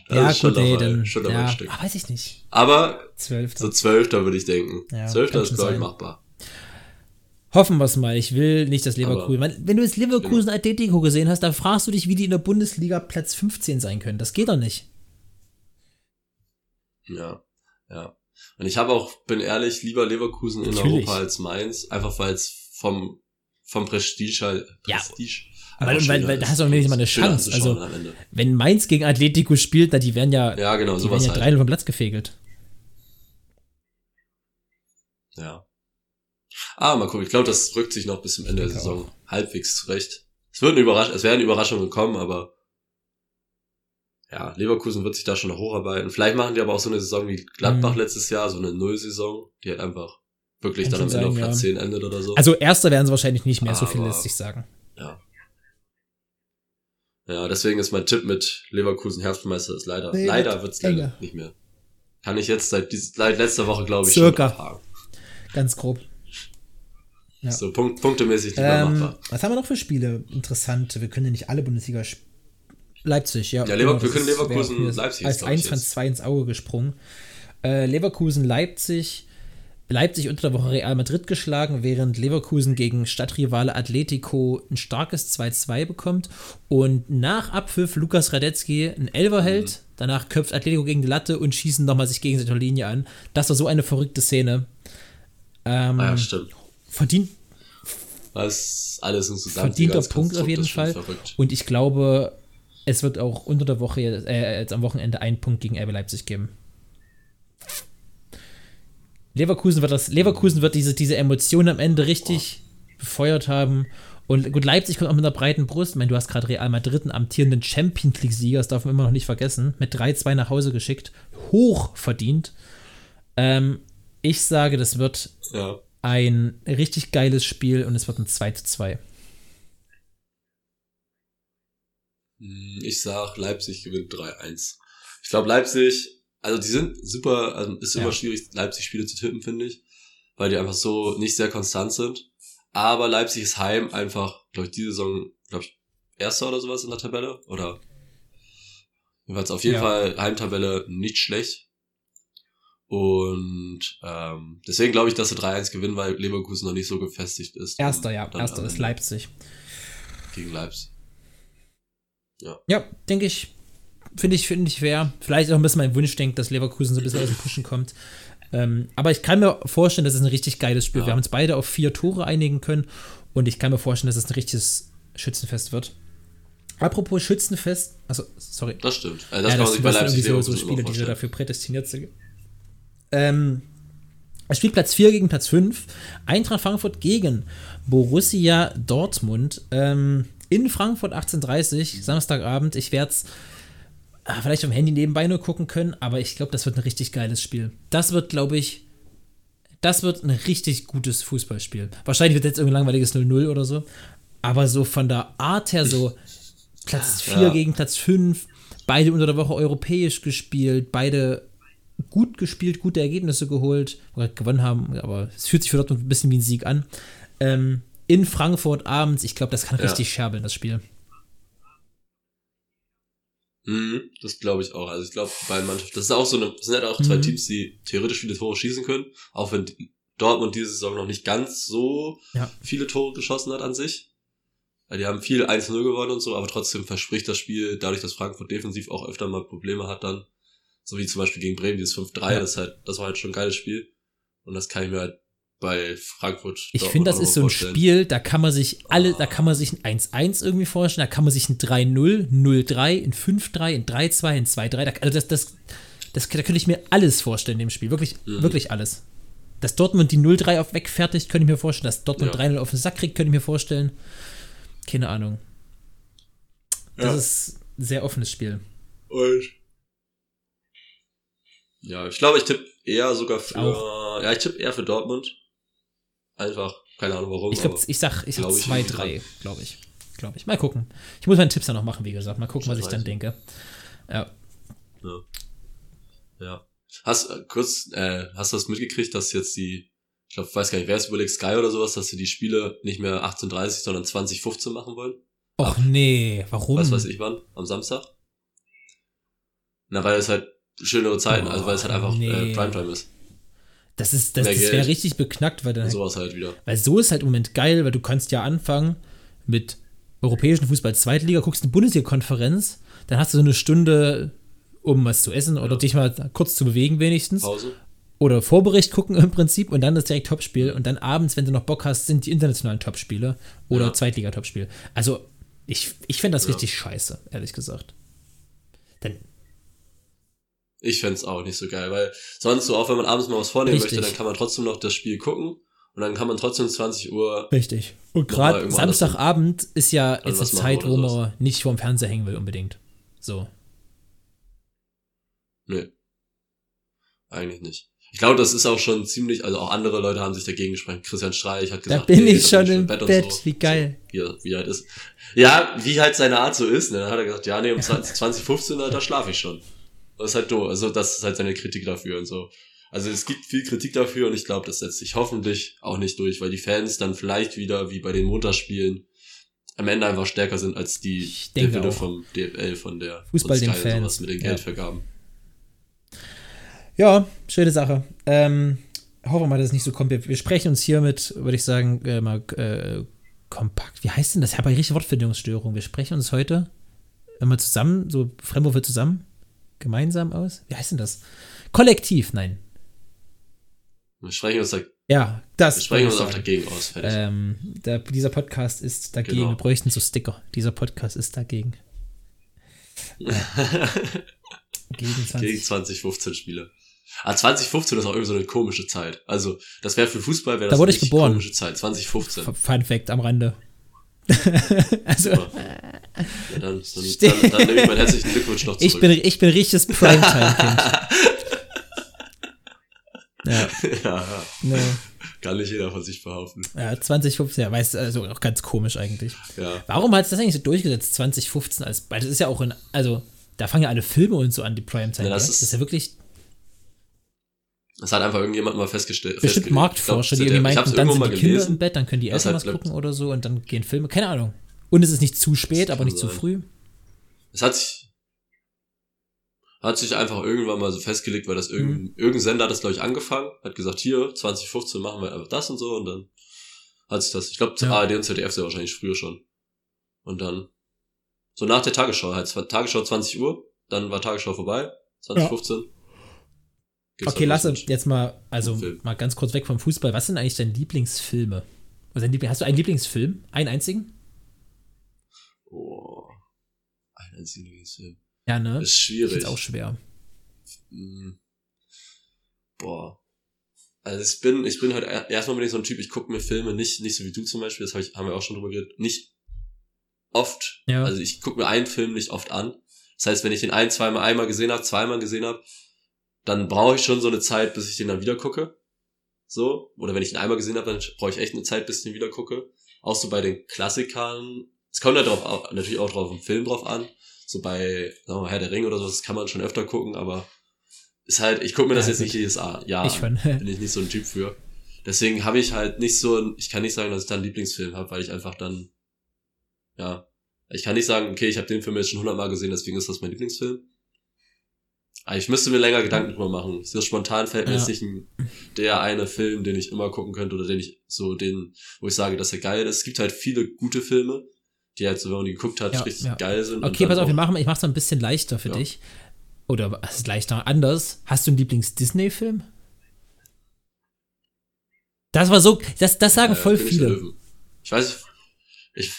Das ja, ist schon gut, ey, dann, schon ja, ein Stück. ah, weiß ich nicht. Aber 12. so Zwölfter würde ich denken. Ja, Zwölfter ist, glaube ich, machbar. Hoffen wir es mal. Ich will nicht, dass Leverkusen. Aber- Wenn, du jetzt Leverkusen Atletico gesehen hast, dann fragst du dich, wie die in der Bundesliga Platz 15 sein können. Das geht doch nicht. Ja, ja. Und ich habe auch, bin ehrlich, lieber Leverkusen in Natürlich. Europa als Mainz. Einfach weil es vom, vom Prestige halt, Ja. Prestige. Weil- einfach weil- schöner weil da hast du auch wenigstens mal eine Chance. Also-. Wenn Mainz gegen Atletico spielt, na, die werden ja, Ja, genau, die werden ja halt. 3 vom Platz gefegelt. Ja. Ah, mal gucken. Ich glaube, das rückt sich noch bis zum Ende der Saison halbwegs zurecht. Es wird eine Überraschung, es werden Überraschungen kommen, aber ja, Leverkusen wird sich da schon noch hocharbeiten. Vielleicht machen die aber auch so eine Saison wie Gladbach Mhm. letztes Jahr, so eine Nullsaison, die halt einfach wirklich Kann dann am Ende auf sein, Platz ja. 10 endet oder so. Also, Erster werden sie wahrscheinlich nicht mehr, so viel Aber- lässt sich sagen. ja. Ja, deswegen ist mein Tipp mit Leverkusen Herbstmeister ist leider, Nee, leider wird's leider nicht mehr. Kann ich jetzt seit, seit letzter Woche, glaube ich, Circa. schon abhaken. Ganz grob. Ja. So, punkt, punktemäßig lieber Ähm, machbar. was haben wir noch für Spiele? Interessante. Wir können ja nicht alle Bundesliga sp- Leipzig, ja. Ja, Lever- das wir können Leverkusen, mir Leipzig Als ist, glaub ich, eins von jetzt. zwei ins Auge gesprungen. Äh, Leverkusen, Leipzig. Leipzig unter der Woche Real Madrid geschlagen, während Leverkusen gegen Stadtrivale Atletico ein starkes 2-2 bekommt und nach Abpfiff Lukas Radetzky ein hält, Mhm. danach köpft Atletico gegen die Latte und schießen nochmal sich gegenseitig der Linie an. Das war so eine verrückte Szene. Ähm, Ah, ja, stimmt. verdient, Das alles in zusammen. verdienter Punkt auf jeden Fall. Und ich glaube, es wird auch unter der Woche, äh, jetzt am Wochenende einen Punkt gegen RB Leipzig geben. Leverkusen wird das, Leverkusen wird diese, diese Emotionen am Ende richtig befeuert haben. Und gut, Leipzig kommt auch mit einer breiten Brust. Ich meine, du hast gerade Real Madrid, einen amtierenden Champions League-Sieger, das darf man immer noch nicht vergessen, mit 3-2 nach Hause geschickt. Hoch verdient. Ähm, ich sage, das wird Ja. ein richtig geiles Spiel und es wird ein 2-2. Hm, Ich sag, Leipzig gewinnt 3-1. Ich glaube, Leipzig, also die sind super, also ist immer Ja. schwierig, Leipzig-Spiele zu tippen, finde ich. Weil die einfach so nicht sehr konstant sind. Aber Leipzig ist heim einfach, glaube ich, diese Saison, glaube ich, Erster oder sowas in der Tabelle. Oder jedenfalls auf jeden Ja. Fall Heimtabelle nicht schlecht. Und ähm, deswegen glaube ich, dass sie 3-1 gewinnen, weil Leverkusen noch nicht so gefestigt ist. Erster, ja. Erster am ist Leipzig. Gegen Leipzig. Ja, denke ich. Finde ich, finde ich fair. Vielleicht auch ein bisschen mein Wunsch denkt, dass Leverkusen so ein bisschen aus dem Pushen kommt. Ähm, aber ich kann mir vorstellen, dass es ein richtig geiles Spiel. Ja. Wir haben uns beide auf vier Tore einigen können und ich kann mir vorstellen, dass es ein richtiges Schützenfest wird. Apropos Schützenfest, also sorry, Das stimmt. Also das ja, kann man sind irgendwie so, so Spiele, die dafür prädestiniert sind. Ähm, es spielt Platz 4 gegen Platz 5. Eintracht Frankfurt gegen Borussia Dortmund. Ähm, in Frankfurt 18.30 Samstagabend. Ich werde es vielleicht am Handy nebenbei nur gucken können, aber ich glaube, das wird ein richtig geiles Spiel. Das wird, glaube ich, das wird ein richtig gutes Fußballspiel. Wahrscheinlich wird jetzt irgendein langweiliges 0-0 oder so. Aber so von der Art her so Platz 4 Ja. gegen Platz 5, beide unter der Woche europäisch gespielt, beide gut gespielt, gute Ergebnisse geholt, oder gewonnen haben, aber es fühlt sich für Dortmund ein bisschen wie ein Sieg an. Ähm, in Frankfurt abends, ich glaube, das kann Ja. richtig scherbeln, das Spiel. Mhm, das glaube ich auch. Also ich glaube, die beiden Mannschaften, das ist auch so eine, das sind halt auch zwei Mhm. Teams, die theoretisch viele Tore schießen können, auch wenn Dortmund diese Saison noch nicht ganz so Ja. viele Tore geschossen hat an sich. Weil die haben viel 1-0 gewonnen und so, aber trotzdem verspricht das Spiel, dadurch, dass Frankfurt defensiv auch öfter mal Probleme hat dann, so wie zum Beispiel gegen Bremen, dieses 5-3, Ja. das halt, das war halt schon ein geiles Spiel. Und das kann ich mir halt bei Frankfurt. Ich finde, das ist so ein vorstellen. Spiel, da kann man sich alle, da kann man sich ein 1-1 irgendwie vorstellen, da kann man sich ein 3-0, 0-3, ein 5-3, ein 3-2, ein 2-3, also das, das, das, da könnte ich mir alles vorstellen in dem Spiel, wirklich, mhm. wirklich alles. Dass Dortmund die 0-3 auf wegfertigt, könnte ich mir vorstellen, dass Dortmund ja. 3-0 auf den Sack kriegt, könnte ich mir vorstellen. Keine Ahnung. Das ja. ist ein sehr offenes Spiel. Und ja, ich glaube, ich tippe eher sogar für. Auch. Ja, ich tippe eher für Dortmund. Einfach, keine Ahnung warum. Ich, glaub, ich sag, ich sag 2-3, glaube ich. Glaube ich. Mal gucken. Ich muss meinen Tipps dann noch machen, wie gesagt. Mal gucken, was ich dann denke. Ja. Ja. ja. Hast, äh, kurz, äh, hast du das mitgekriegt, dass jetzt die, ich glaube, weiß gar nicht, wer es überlegt, Sky oder sowas, dass sie die Spiele nicht mehr 18.30, sondern 2015 machen wollen? Och nee, warum? Was weiß ich wann? Am Samstag? Na, weil es halt schönere Zeiten, oh, also weil es halt einfach nee. äh, Primetime ist. Das ist, das, das wäre richtig beknackt, weil dann. sowas halt wieder. Weil so ist halt im Moment geil, weil du kannst ja anfangen mit europäischen Fußball Zweitliga, guckst eine Bundesliga-Konferenz, dann hast du so eine Stunde, um was zu essen oder ja. dich mal kurz zu bewegen wenigstens. Pause. Oder Vorbericht gucken im Prinzip und dann das direkt Topspiel und dann abends, wenn du noch Bock hast, sind die internationalen Topspiele oder ja. Zweitliga-Topspiel. Also ich, ich fände das ja. richtig scheiße, ehrlich gesagt. Denn ich fände auch nicht so geil, weil sonst so, auch wenn man abends mal was vornehmen Richtig. möchte, dann kann man trotzdem noch das Spiel gucken und dann kann man trotzdem 20 Uhr. Richtig. Und gerade Samstagabend ist ja jetzt eine Zeit, wo man sowas. nicht vorm Fernseher hängen will unbedingt. So. Nö. Eigentlich nicht. Ich glaube, das ist auch schon ziemlich, also auch andere Leute haben sich dagegen gesprochen. Christian Streich hat gesagt, da bin nee, ich schon im Bett, Bett. So. wie geil. So, wie, wie halt ist. Ja, wie halt seine Art so ist, ne? Dann hat er gesagt, ja, nee, um 20, 2015, da schlafe ich schon. Das ist halt doof. Also das ist halt seine Kritik dafür und so. Also es gibt viel Kritik dafür und ich glaube, das setzt sich hoffentlich auch nicht durch, weil die Fans dann vielleicht wieder wie bei den Montagsspielen am Ende einfach stärker sind als die Wille vom DFL, von der Fußball den Fans mit den Geldvergaben. Ja, schöne Sache. Ähm, hoffen wir mal, dass es nicht so kommt. Wir, wir sprechen uns hiermit, würde ich sagen, äh, mal äh, kompakt. Wie heißt denn das? Ich habe eine richtige Wortfindungsstörung. Wir sprechen uns heute immer zusammen, so Fremdwürfe zusammen gemeinsam aus? Wie heißt denn das? Kollektiv, nein. Wir sprechen uns da, ja, das wir sprechen uns auch dagegen aus. Ähm, der, dieser Podcast ist dagegen. Genau. Wir bräuchten so Sticker. Dieser Podcast ist dagegen. gegen, 20. gegen 2015 Spiele. Ah, 2015 ist auch irgendwie so eine komische Zeit. Also, das wäre für Fußball wäre das da wurde ich geboren. komische Zeit. 2015. Fun Fact am Rande. also. Ja, dann, dann, dann, dann, nehme ich meinen herzlichen Glückwunsch noch zurück. Ich bin, ich bin richtiges Primetime-Kind. ja. ja. ja. Kann nicht jeder von sich behaupten. Ja, 2015, ja, weiß, also auch ganz komisch eigentlich. Ja. Warum hat es das eigentlich so durchgesetzt, 2015 als, weil das ist ja auch in, also, da fangen ja alle Filme und so an, die Primetime. Ja, das, ist, das ist ja wirklich das hat einfach irgendjemand mal festgestellt. Bestimmt Marktforscher, glaub, die irgendwie meinten, dann sind die Kinder gelesen. im Bett, dann können die Eltern was gucken oder so und dann gehen Filme. Keine Ahnung. Und es ist nicht zu spät, aber nicht sein. zu früh. Es hat sich, hat sich einfach irgendwann mal so festgelegt, weil das irgendein, mhm. irgendein Sender hat das, glaube ich, angefangen, hat gesagt, hier, 2015 machen wir einfach das und so und dann hat sich das, ich glaube, ja. ARD und ZDF sehr wahrscheinlich früher schon. Und dann, so nach der Tagesschau, halt, Tagesschau 20 Uhr, dann war Tagesschau vorbei, 2015. Ja. Gibt's okay, lass uns jetzt mal, also mal ganz kurz weg vom Fußball. Was sind eigentlich deine Lieblingsfilme? Also hast du einen Lieblingsfilm? Einen einzigen? Oh, einen einzigen Lieblingsfilm. Ja, ne? ist schwierig. Ist auch schwer. Hm. Boah. Also ich bin, ich bin halt erstmal bin ich so ein Typ, ich gucke mir Filme nicht, nicht so wie du zum Beispiel, das hab ich, haben wir auch schon drüber geredet, nicht oft. Ja. Also ich gucke mir einen Film nicht oft an. Das heißt, wenn ich den ein, zweimal einmal gesehen habe, zweimal gesehen habe, dann brauche ich schon so eine Zeit, bis ich den dann wieder gucke. So. Oder wenn ich ihn einmal gesehen habe, dann brauche ich echt eine Zeit, bis ich den wieder gucke. Auch so bei den Klassikern. Es kommt ja drauf, natürlich auch drauf im Film drauf an. So bei, sagen wir mal, Herr der Ring oder so, das kann man schon öfter gucken, aber ist halt, ich gucke mir das ja, jetzt nicht jedes Jahr. Ja, ich bin ich nicht so ein Typ für. Deswegen habe ich halt nicht so ein, ich kann nicht sagen, dass ich da einen Lieblingsfilm habe, weil ich einfach dann, ja, ich kann nicht sagen, okay, ich habe den Film jetzt schon hundertmal gesehen, deswegen ist das mein Lieblingsfilm. Aber ich müsste mir länger Gedanken drüber machen. So spontan fällt mir ja. jetzt nicht ein, der eine Film, den ich immer gucken könnte oder den ich so den, wo ich sage, dass er geil ist. Es gibt halt viele gute Filme, die halt so, wenn man die geguckt hat, ja, richtig ja. geil sind. Okay, pass auf, wir machen, ich mach's ein bisschen leichter für dich. Oder es ist leichter anders. Hast du einen Lieblings-Disney-Film? Das war so, das, das sagen äh, voll viele. Ich weiß, ich,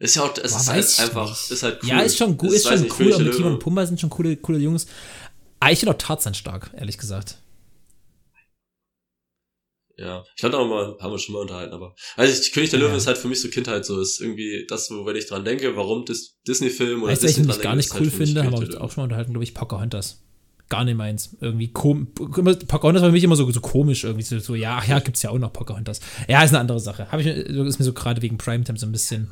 ist ja auch, es Boah, ist halt einfach, nicht. ist halt cool. Ja, ist schon gut, ist schon nicht, cool. Mit Timon und Pumba sind schon coole, coole Jungs. Aber ich finde auch Tarzan stark, ehrlich gesagt. Ja, ich glaube auch mal, haben wir schon mal unterhalten, aber also ich, König der Ja. Löwen ist halt für mich so Kindheit so, ist irgendwie das, wo wenn ich dran denke, warum Dis Disney-Film oder Weißt Disney ich gar nicht dran cool halt finde? Haben wir uns auch schon mal unterhalten, glaube ich, Pocahontas. Gar nicht meins. Irgendwie kom immer- Pocahontas war für mich immer so, so komisch irgendwie. So, so, ja, ach ja, gibt's ja auch noch Pocahontas. Ja, ist eine andere Sache. Hab ich, ist mir so gerade wegen Primetime so ein bisschen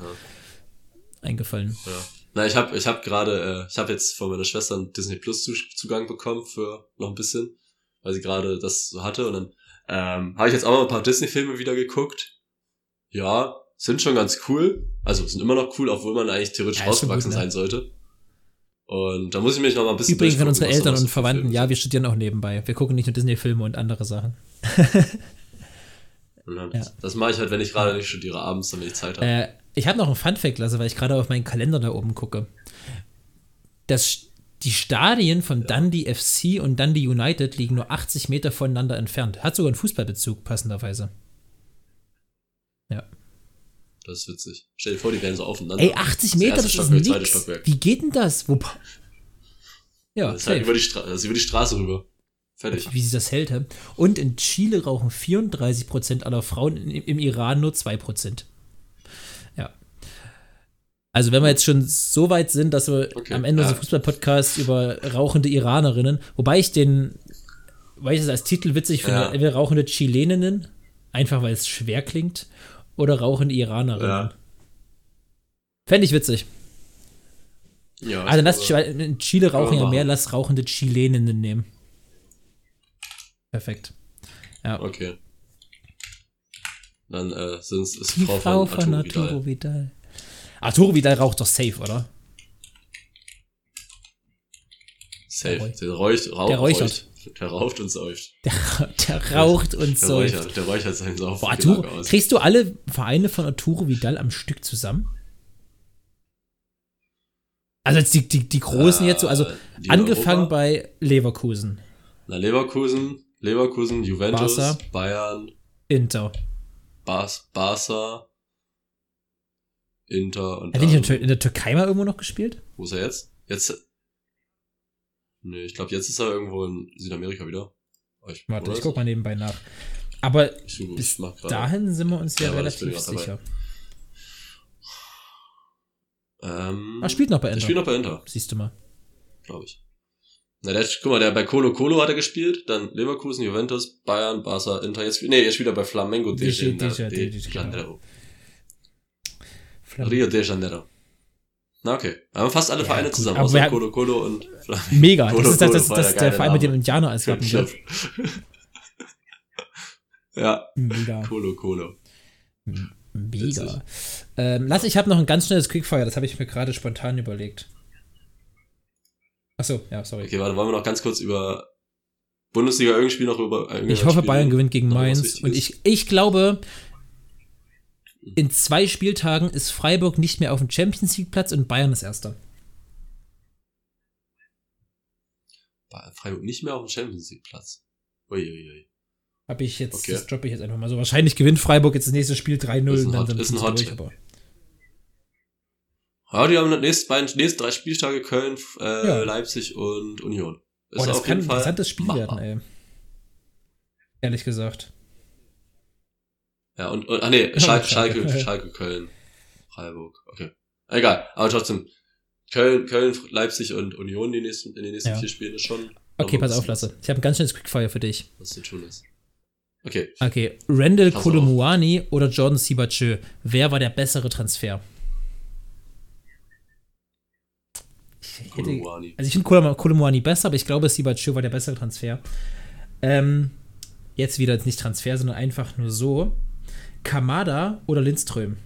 eingefallen. Ja. Na, ich habe ich hab gerade, äh, ich habe jetzt von meiner Schwester einen Disney Plus Zugang bekommen für noch ein bisschen, weil sie gerade das so hatte und dann ähm, habe ich jetzt auch mal ein paar Disney-Filme wieder geguckt. Ja, sind schon ganz cool. Also sind immer noch cool, obwohl man eigentlich theoretisch Ja, rausgewachsen gut, ne? sein sollte. Und da muss ich mich noch mal ein bisschen Übrigens, wenn unsere Eltern und Verwandten, Filme ja, wir studieren auch nebenbei. Wir gucken nicht nur Disney-Filme und andere Sachen. Und dann, Ja. Das mache ich halt, wenn ich gerade nicht studiere, abends, wenn ich Zeit habe. Äh, ich habe noch einen Fun-Fact, Lasse, weil ich gerade auf meinen Kalender da oben gucke. Das, die Stadien von Dundee FC und Dundee United liegen nur 80 Meter voneinander entfernt. Hat sogar einen Fußballbezug, passenderweise. Ja. Das ist witzig. Stell dir vor, die wären so aufeinander. Ey, 80 Das Meter, erste das ist nix. Wie geht denn das? Wo, ja, das ist halt über die, Stra das ist über die Straße rüber. Fertig. wie sie das hält. hä? Und in Chile rauchen 34% aller Frauen, im, im Iran nur 2%. Also wenn wir jetzt schon so weit sind, dass wir Okay, am Ende ja. unseres Fußball-Podcasts über rauchende Iranerinnen, wobei ich den, weil ich es als Titel witzig finde, Ja. entweder rauchende Chileninnen, einfach weil es schwer klingt, oder rauchende Iranerinnen. Ja. Fände ich witzig. Ja, Also lass, in Chile rauchen ja mehr, lass rauchende Chileninnen nehmen. Perfekt. Ja. Okay. Dann äh, sind es Frau, Frau von, von Arturo Vidal. Vidal. Arturo Vidal raucht doch safe, oder? Safe. Der räucht, raucht, Der räuchert. räucht. Der raucht und säuft. Der, der raucht und Der so. räuchert, der räuchert seinen Sauf. Boah, Arturo, kriegst du alle Vereine von Arturo Vidal am Stück zusammen? Also jetzt die, die, die großen jetzt so, also Äh, angefangen Europa? bei Leverkusen, Na, Leverkusen, Leverkusen, Juventus, Barca. Bayern, Inter. Bas, Barca, Inter und Hat er nicht in, der Tür- in der Türkei mal irgendwo noch gespielt? wo ist er jetzt? Jetzt, nee, ich glaube, jetzt ist er irgendwo in Südamerika wieder. Ich, Warte, ich guck er? mal nebenbei nach. Aber Ich, bis ich grad. dahin sind wir uns ja, Ja, relativ sicher. Ähm, Er spielt noch bei Inter. spielt noch bei Inter, Siehst du mal. glaube ich. Na, der, guck mal, der bei Colo Colo hat er gespielt, dann Leverkusen, Juventus, Bayern, Barca, Inter, jetzt, nee, jetzt spielt er bei Flamengo de, De- Janeiro. de- de- de de- Janeiro. Flam- Rio de Janeiro. Na, okay. Aber fast alle Ja, Vereine gut, zusammen, aber außer wir- Colo Colo und Flamengo. Mega. Colo Das ist, das, das, das der Verein mit dem Name. Indianer als Wappen. Ja, Mega. Colo Colo. Mega. Ähm, lass, ich habe noch ein ganz schnelles Quickfire, das habe ich mir gerade spontan überlegt. Achso, ja, sorry. Okay, warte, wollen wir noch ganz kurz über Bundesliga irgendein Spiel noch über. ich hoffe, Bayern gewinnt gegen Mainz. Und ich, ich glaube, in zwei Spieltagen ist Freiburg nicht mehr auf dem Champions League Platz und Bayern ist Erster. Freiburg nicht mehr auf dem Champions League Platz. Uiuiui. Habe ich jetzt, Okay. das droppe ich jetzt einfach mal so. Wahrscheinlich gewinnt Freiburg jetzt das nächste Spiel 3-0 Ist ein dann sind ist ein Hot durch, aber Ja, die haben nächste, beiden, nächsten drei Spieltage Köln, äh, Ja. Leipzig und Union. Ist Boah, das auf kann ein jeden Fall interessantes Spiel machbar. werden, ey. Ehrlich gesagt. Ja, und, und ach nee, Schalke, Schalke. Schalke, Köln, Freiburg. Okay. Egal, aber trotzdem. Köln, Köln, Leipzig und Union die nächsten, in den nächsten Ja. vier Spielen ist schon. Okay, pass auf, Lasse. Ich habe ein ganz schnelles Quickfire für dich. Was zu tun ist. Okay. Okay, Randall. Kolomuani oder Jordan Sibachö? Wer war der bessere Transfer? Ich hätte, also ich finde Kolomuani besser, aber ich glaube, Sibachö war der bessere Transfer. Ähm, jetzt wieder nicht Transfer, sondern einfach nur so. Kamada oder Lindström?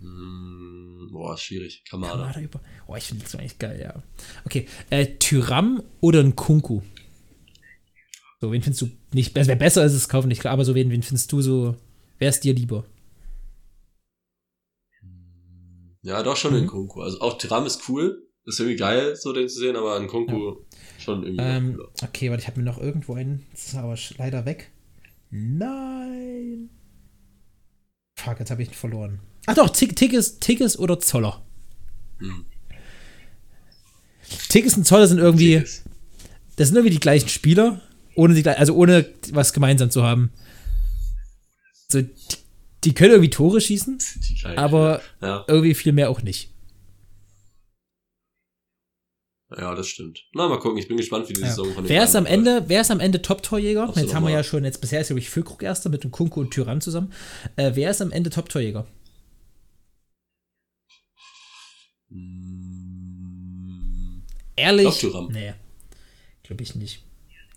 Hm, boah, schwierig. Kamada. Kamada über. Oh, ich finde Lindström eigentlich geil, ja. Okay, äh, Tyram oder ein Kunku? So, wen findest du nicht besser? Wer besser ist, ist kaufen nicht klar, aber so, wen, wen findest du so? Wer ist dir lieber? Ja, doch schon Mhm. in Kunku. Also auch Tiram ist cool, ist irgendwie geil, so den zu sehen, aber an Kunku ja. schon irgendwie. Ähm, okay, warte, ich habe mir noch irgendwo einen. Das ist aber leider weg. Nein. Fuck, jetzt habe ich ihn verloren. Ach doch, Tickes, Tickes oder Zoller. Hm. Tickes und Zoller sind irgendwie. Tickes. Das sind irgendwie die gleichen Spieler, ohne sie, also ohne was gemeinsam zu haben. So, die, die können irgendwie Tore schießen, aber ja. irgendwie viel mehr auch nicht. Ja, das stimmt. Na, mal gucken, ich bin gespannt, wie die ja. Saison von Wer ist am Ende, wer ist am Ende Top-Torjäger? Jetzt haben wir ja schon, jetzt bisher ist, ich, Füllkrug erster mit dem Kunku und Tyrann zusammen. Äh, wer ist am Ende Top-Torjäger? Hm. Ehrlich? Tyrann. Nee. Glaube ich nicht.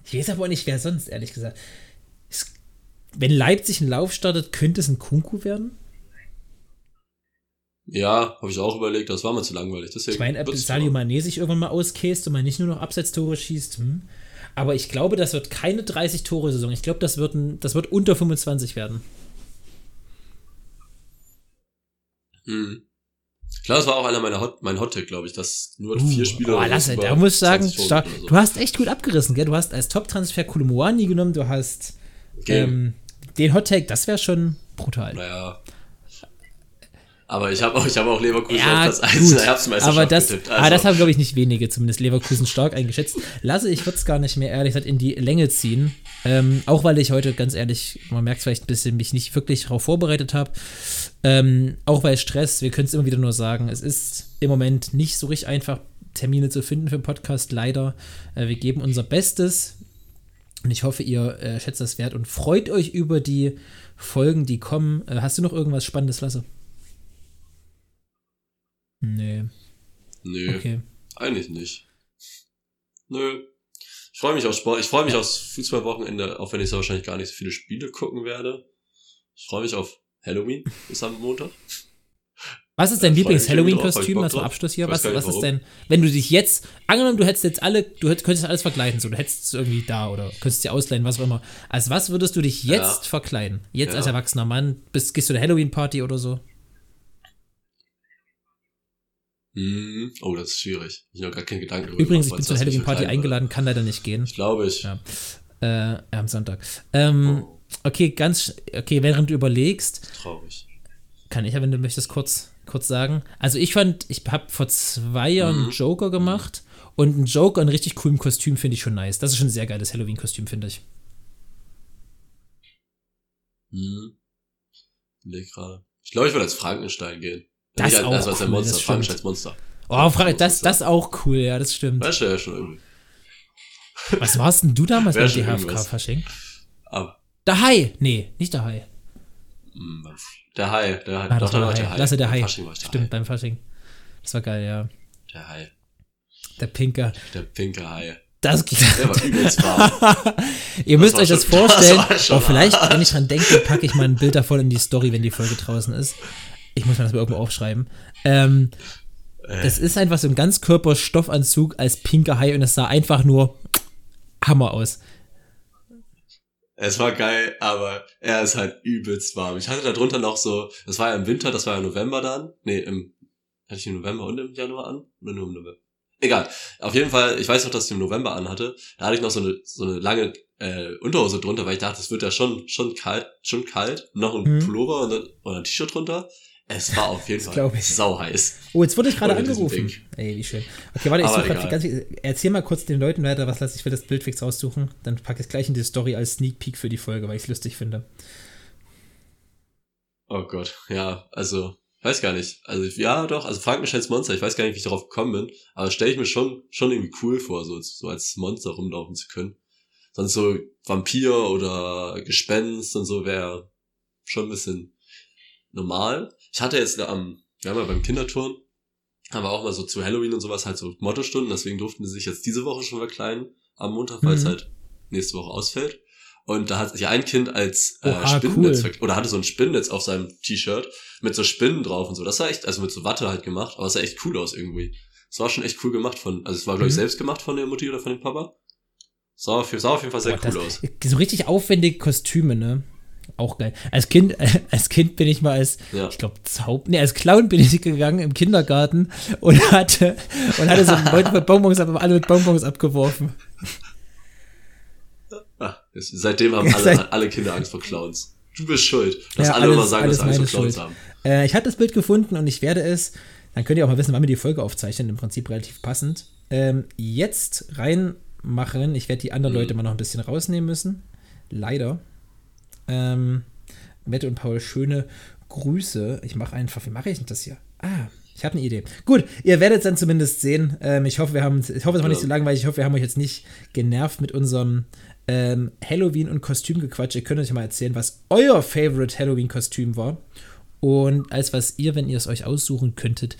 Ich weiß aber auch nicht, wer sonst, ehrlich gesagt. Es, wenn Leipzig einen Lauf startet, könnte es ein Kunku werden? Ja, habe ich auch überlegt, das war mir zu langweilig. Deswegen ich meine, ob Sadio Mané sich irgendwann mal auskäst und man nicht nur noch Absetztore schießt. Hm. Aber ich glaube, das wird keine 30-Tore-Saison. Ich glaube, das wird, ein, das wird unter 25 werden. Hm. Klar, das war auch einer meiner Hot, mein Hottag, glaube ich, dass nur uh, vier Spieler. Oh, lass da muss ich sagen, so. du hast echt gut abgerissen, gell? Du hast als Top-Transfer Kulumuani genommen, du hast ähm, den Hottag, das wäre schon brutal. Naja, aber ich habe auch, ich hab auch Leverkusen ja, auf Platz 1 in der Herbstmeisterschaft aber das, getippt. Also. Aber das haben, glaube ich, nicht wenige, zumindest Leverkusen stark eingeschätzt. Lasse, ich würde es gar nicht mehr ehrlich gesagt in die Länge ziehen. Ähm, auch weil ich heute, ganz ehrlich, man merkt vielleicht ein bisschen, mich nicht wirklich darauf vorbereitet habe. Ähm, auch weil Stress, wir können es immer wieder nur sagen, es ist im Moment nicht so richtig einfach, Termine zu finden für den Podcast, leider. Äh, wir geben unser Bestes. Und ich hoffe, ihr äh, schätzt das wert und freut euch über die Folgen, die kommen. Äh, hast du noch irgendwas Spannendes, Lasse? Nee. Nö. Okay. Eigentlich nicht. Nö. Ich freue mich auf Sport. Ich freue mich aufs Fußballwochenende, auch wenn ich so wahrscheinlich gar nicht so viele Spiele gucken werde. Ich freue mich auf Halloween bis am Montag. Was ist dein Lieblings-Halloween-Kostüm? Was zum Abschluss hier? Was, was ist denn, wenn du dich jetzt, angenommen, du hättest jetzt alle, du könntest alles verkleiden, so, du hättest es irgendwie da oder könntest dir ausleihen, was auch immer. Als was würdest du dich jetzt ja. verkleiden? Jetzt ja. als erwachsener Mann? Bist, gehst du eine Halloween-Party oder so? Hm, oh, das ist schwierig. Ich habe gar keinen Gedanken darüber. Übrigens, ich bin zur Halloween-Party eingeladen, kann leider nicht gehen. Ich glaube ich. Ja. Äh, am Sonntag. Ähm, oh. Okay, ganz, okay, während du überlegst. Traurig. Kann ich ja, wenn du möchtest, kurz, kurz sagen. Also ich fand, ich habe vor zwei Jahren mhm. einen Joker gemacht und einen Joker in richtig coolem Kostüm finde ich schon nice. Das ist schon ein sehr geiles Halloween-Kostüm, finde ich. Mhm. Leg gerade. Ich glaube, ich würde als Frankenstein gehen. Das ist auch das cool, ein Monster, Frankensteins Monster. Oh, Frage, das, das auch cool, ja, das stimmt. Weißt du ja schon irgendwie. Was warst denn du damals beim DHFK-Fasching? Der Hai! Nee, nicht der Hai. Hm, der Hai, der Hai. Ah, Doch, der, der Hai. Lasse der Hai. Fasching war Stimmt, Hai. beim Fasching. Das war geil, ja. Der Hai. Der Pinker. Der pinke Hai. Das, der war übelst warm. Ihr müsst euch das vorstellen. Das oh, vielleicht, wenn ich dran denke, packe ich mal ein Bild davon in die Story, wenn die Folge draußen ist. Ich muss mir das mal irgendwo aufschreiben. Ähm, äh. Das ist einfach so ein Ganzkörperstoffanzug als pinker Hai und es sah einfach nur Hammer aus. Es war geil, aber er ist halt übelst warm. Ich hatte da drunter noch so, das war ja im Winter, das war ja November dann. Nee, im, hatte ich im November und im Januar an? Oder nur im November? Egal. Auf jeden Fall, ich weiß noch, dass ich im November anhatte. Da hatte ich noch so eine, so eine lange äh, Unterhose drunter, weil ich dachte, es wird ja schon, schon kalt, schon kalt. Noch ein mhm. Pullover und, und ein T-Shirt drunter. Es war auf jeden Fall sau heiß. Oh, jetzt wurde ich gerade angerufen. Ey, wie schön. Okay, warte, ich suche gerade ganz, erzähl mal kurz den Leuten weiter, was lasse ich will das Bild fix raussuchen. Dann packe ich es gleich in die Story als Sneak Peek für die Folge, weil ich es lustig finde. Oh Gott, ja, also, weiß gar nicht. Also, ja, doch, also Frankensteins Monster, ich weiß gar nicht, wie ich darauf gekommen bin, aber stelle ich mir schon, schon irgendwie cool vor, so, so als Monster rumlaufen zu können. Sonst so Vampir oder Gespenst und so wäre schon ein bisschen normal. Ich hatte jetzt am, wir haben ja beim Kinderturn, haben wir auch mal so zu Halloween und sowas halt so Mottostunden, deswegen durften sie sich jetzt diese Woche schon verkleiden am Montag, weil es mhm. halt nächste Woche ausfällt. Und da hat sich ein Kind als äh, Oha, Spinnennetz cool. oder hatte so ein Spinnennetz auf seinem T-Shirt mit so Spinnen drauf und so. Das sah echt, also mit so Watte halt gemacht, aber es sah echt cool aus irgendwie. Es war schon echt cool gemacht von, also es war glaube ich mhm. selbst gemacht von der Mutti oder von dem Papa. Sah auf, sah auf jeden Fall sehr Boah, cool das, aus. So richtig aufwendige Kostüme, ne? Auch geil. Als Kind, äh, als Kind bin ich mal als, ja. ich glaube, Zaub, nee, als Clown bin ich gegangen im Kindergarten und hatte, und hatte so einen Beutel mit Bonbons, aber alle mit Bonbons abgeworfen. Ah, seitdem haben alle, alle Kinder Angst vor Clowns. Du bist schuld. Lass ja, alle alles, immer sagen, dass Angst vor Clowns Schuld. haben. Äh, ich hatte das Bild gefunden und ich werde es, dann könnt ihr auch mal wissen, wann wir die Folge aufzeichnen, im Prinzip relativ passend. Ähm, jetzt reinmachen. Ich werde die anderen mhm. Leute mal noch ein bisschen rausnehmen müssen. Leider. Ähm, Mette und Paul, schöne Grüße. Ich mache einfach, wie mache ich denn das hier? Ah, ich habe eine Idee. Gut, ihr werdet es dann zumindest sehen. Ähm, ich hoffe, wir haben, ich hoffe, es war nicht so langweilig. Ich hoffe, wir haben euch jetzt nicht genervt mit unserem ähm, Halloween- und Kostümgequatsch. Ihr könnt euch mal erzählen, was euer Favorite Halloween-Kostüm war. Und als was ihr, wenn ihr es euch aussuchen könntet,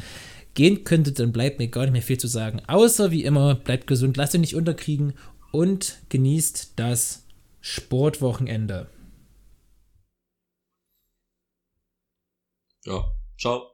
gehen könntet, dann bleibt mir gar nicht mehr viel zu sagen. Außer wie immer, bleibt gesund, lasst euch nicht unterkriegen und genießt das Sportwochenende. Ja, ciao.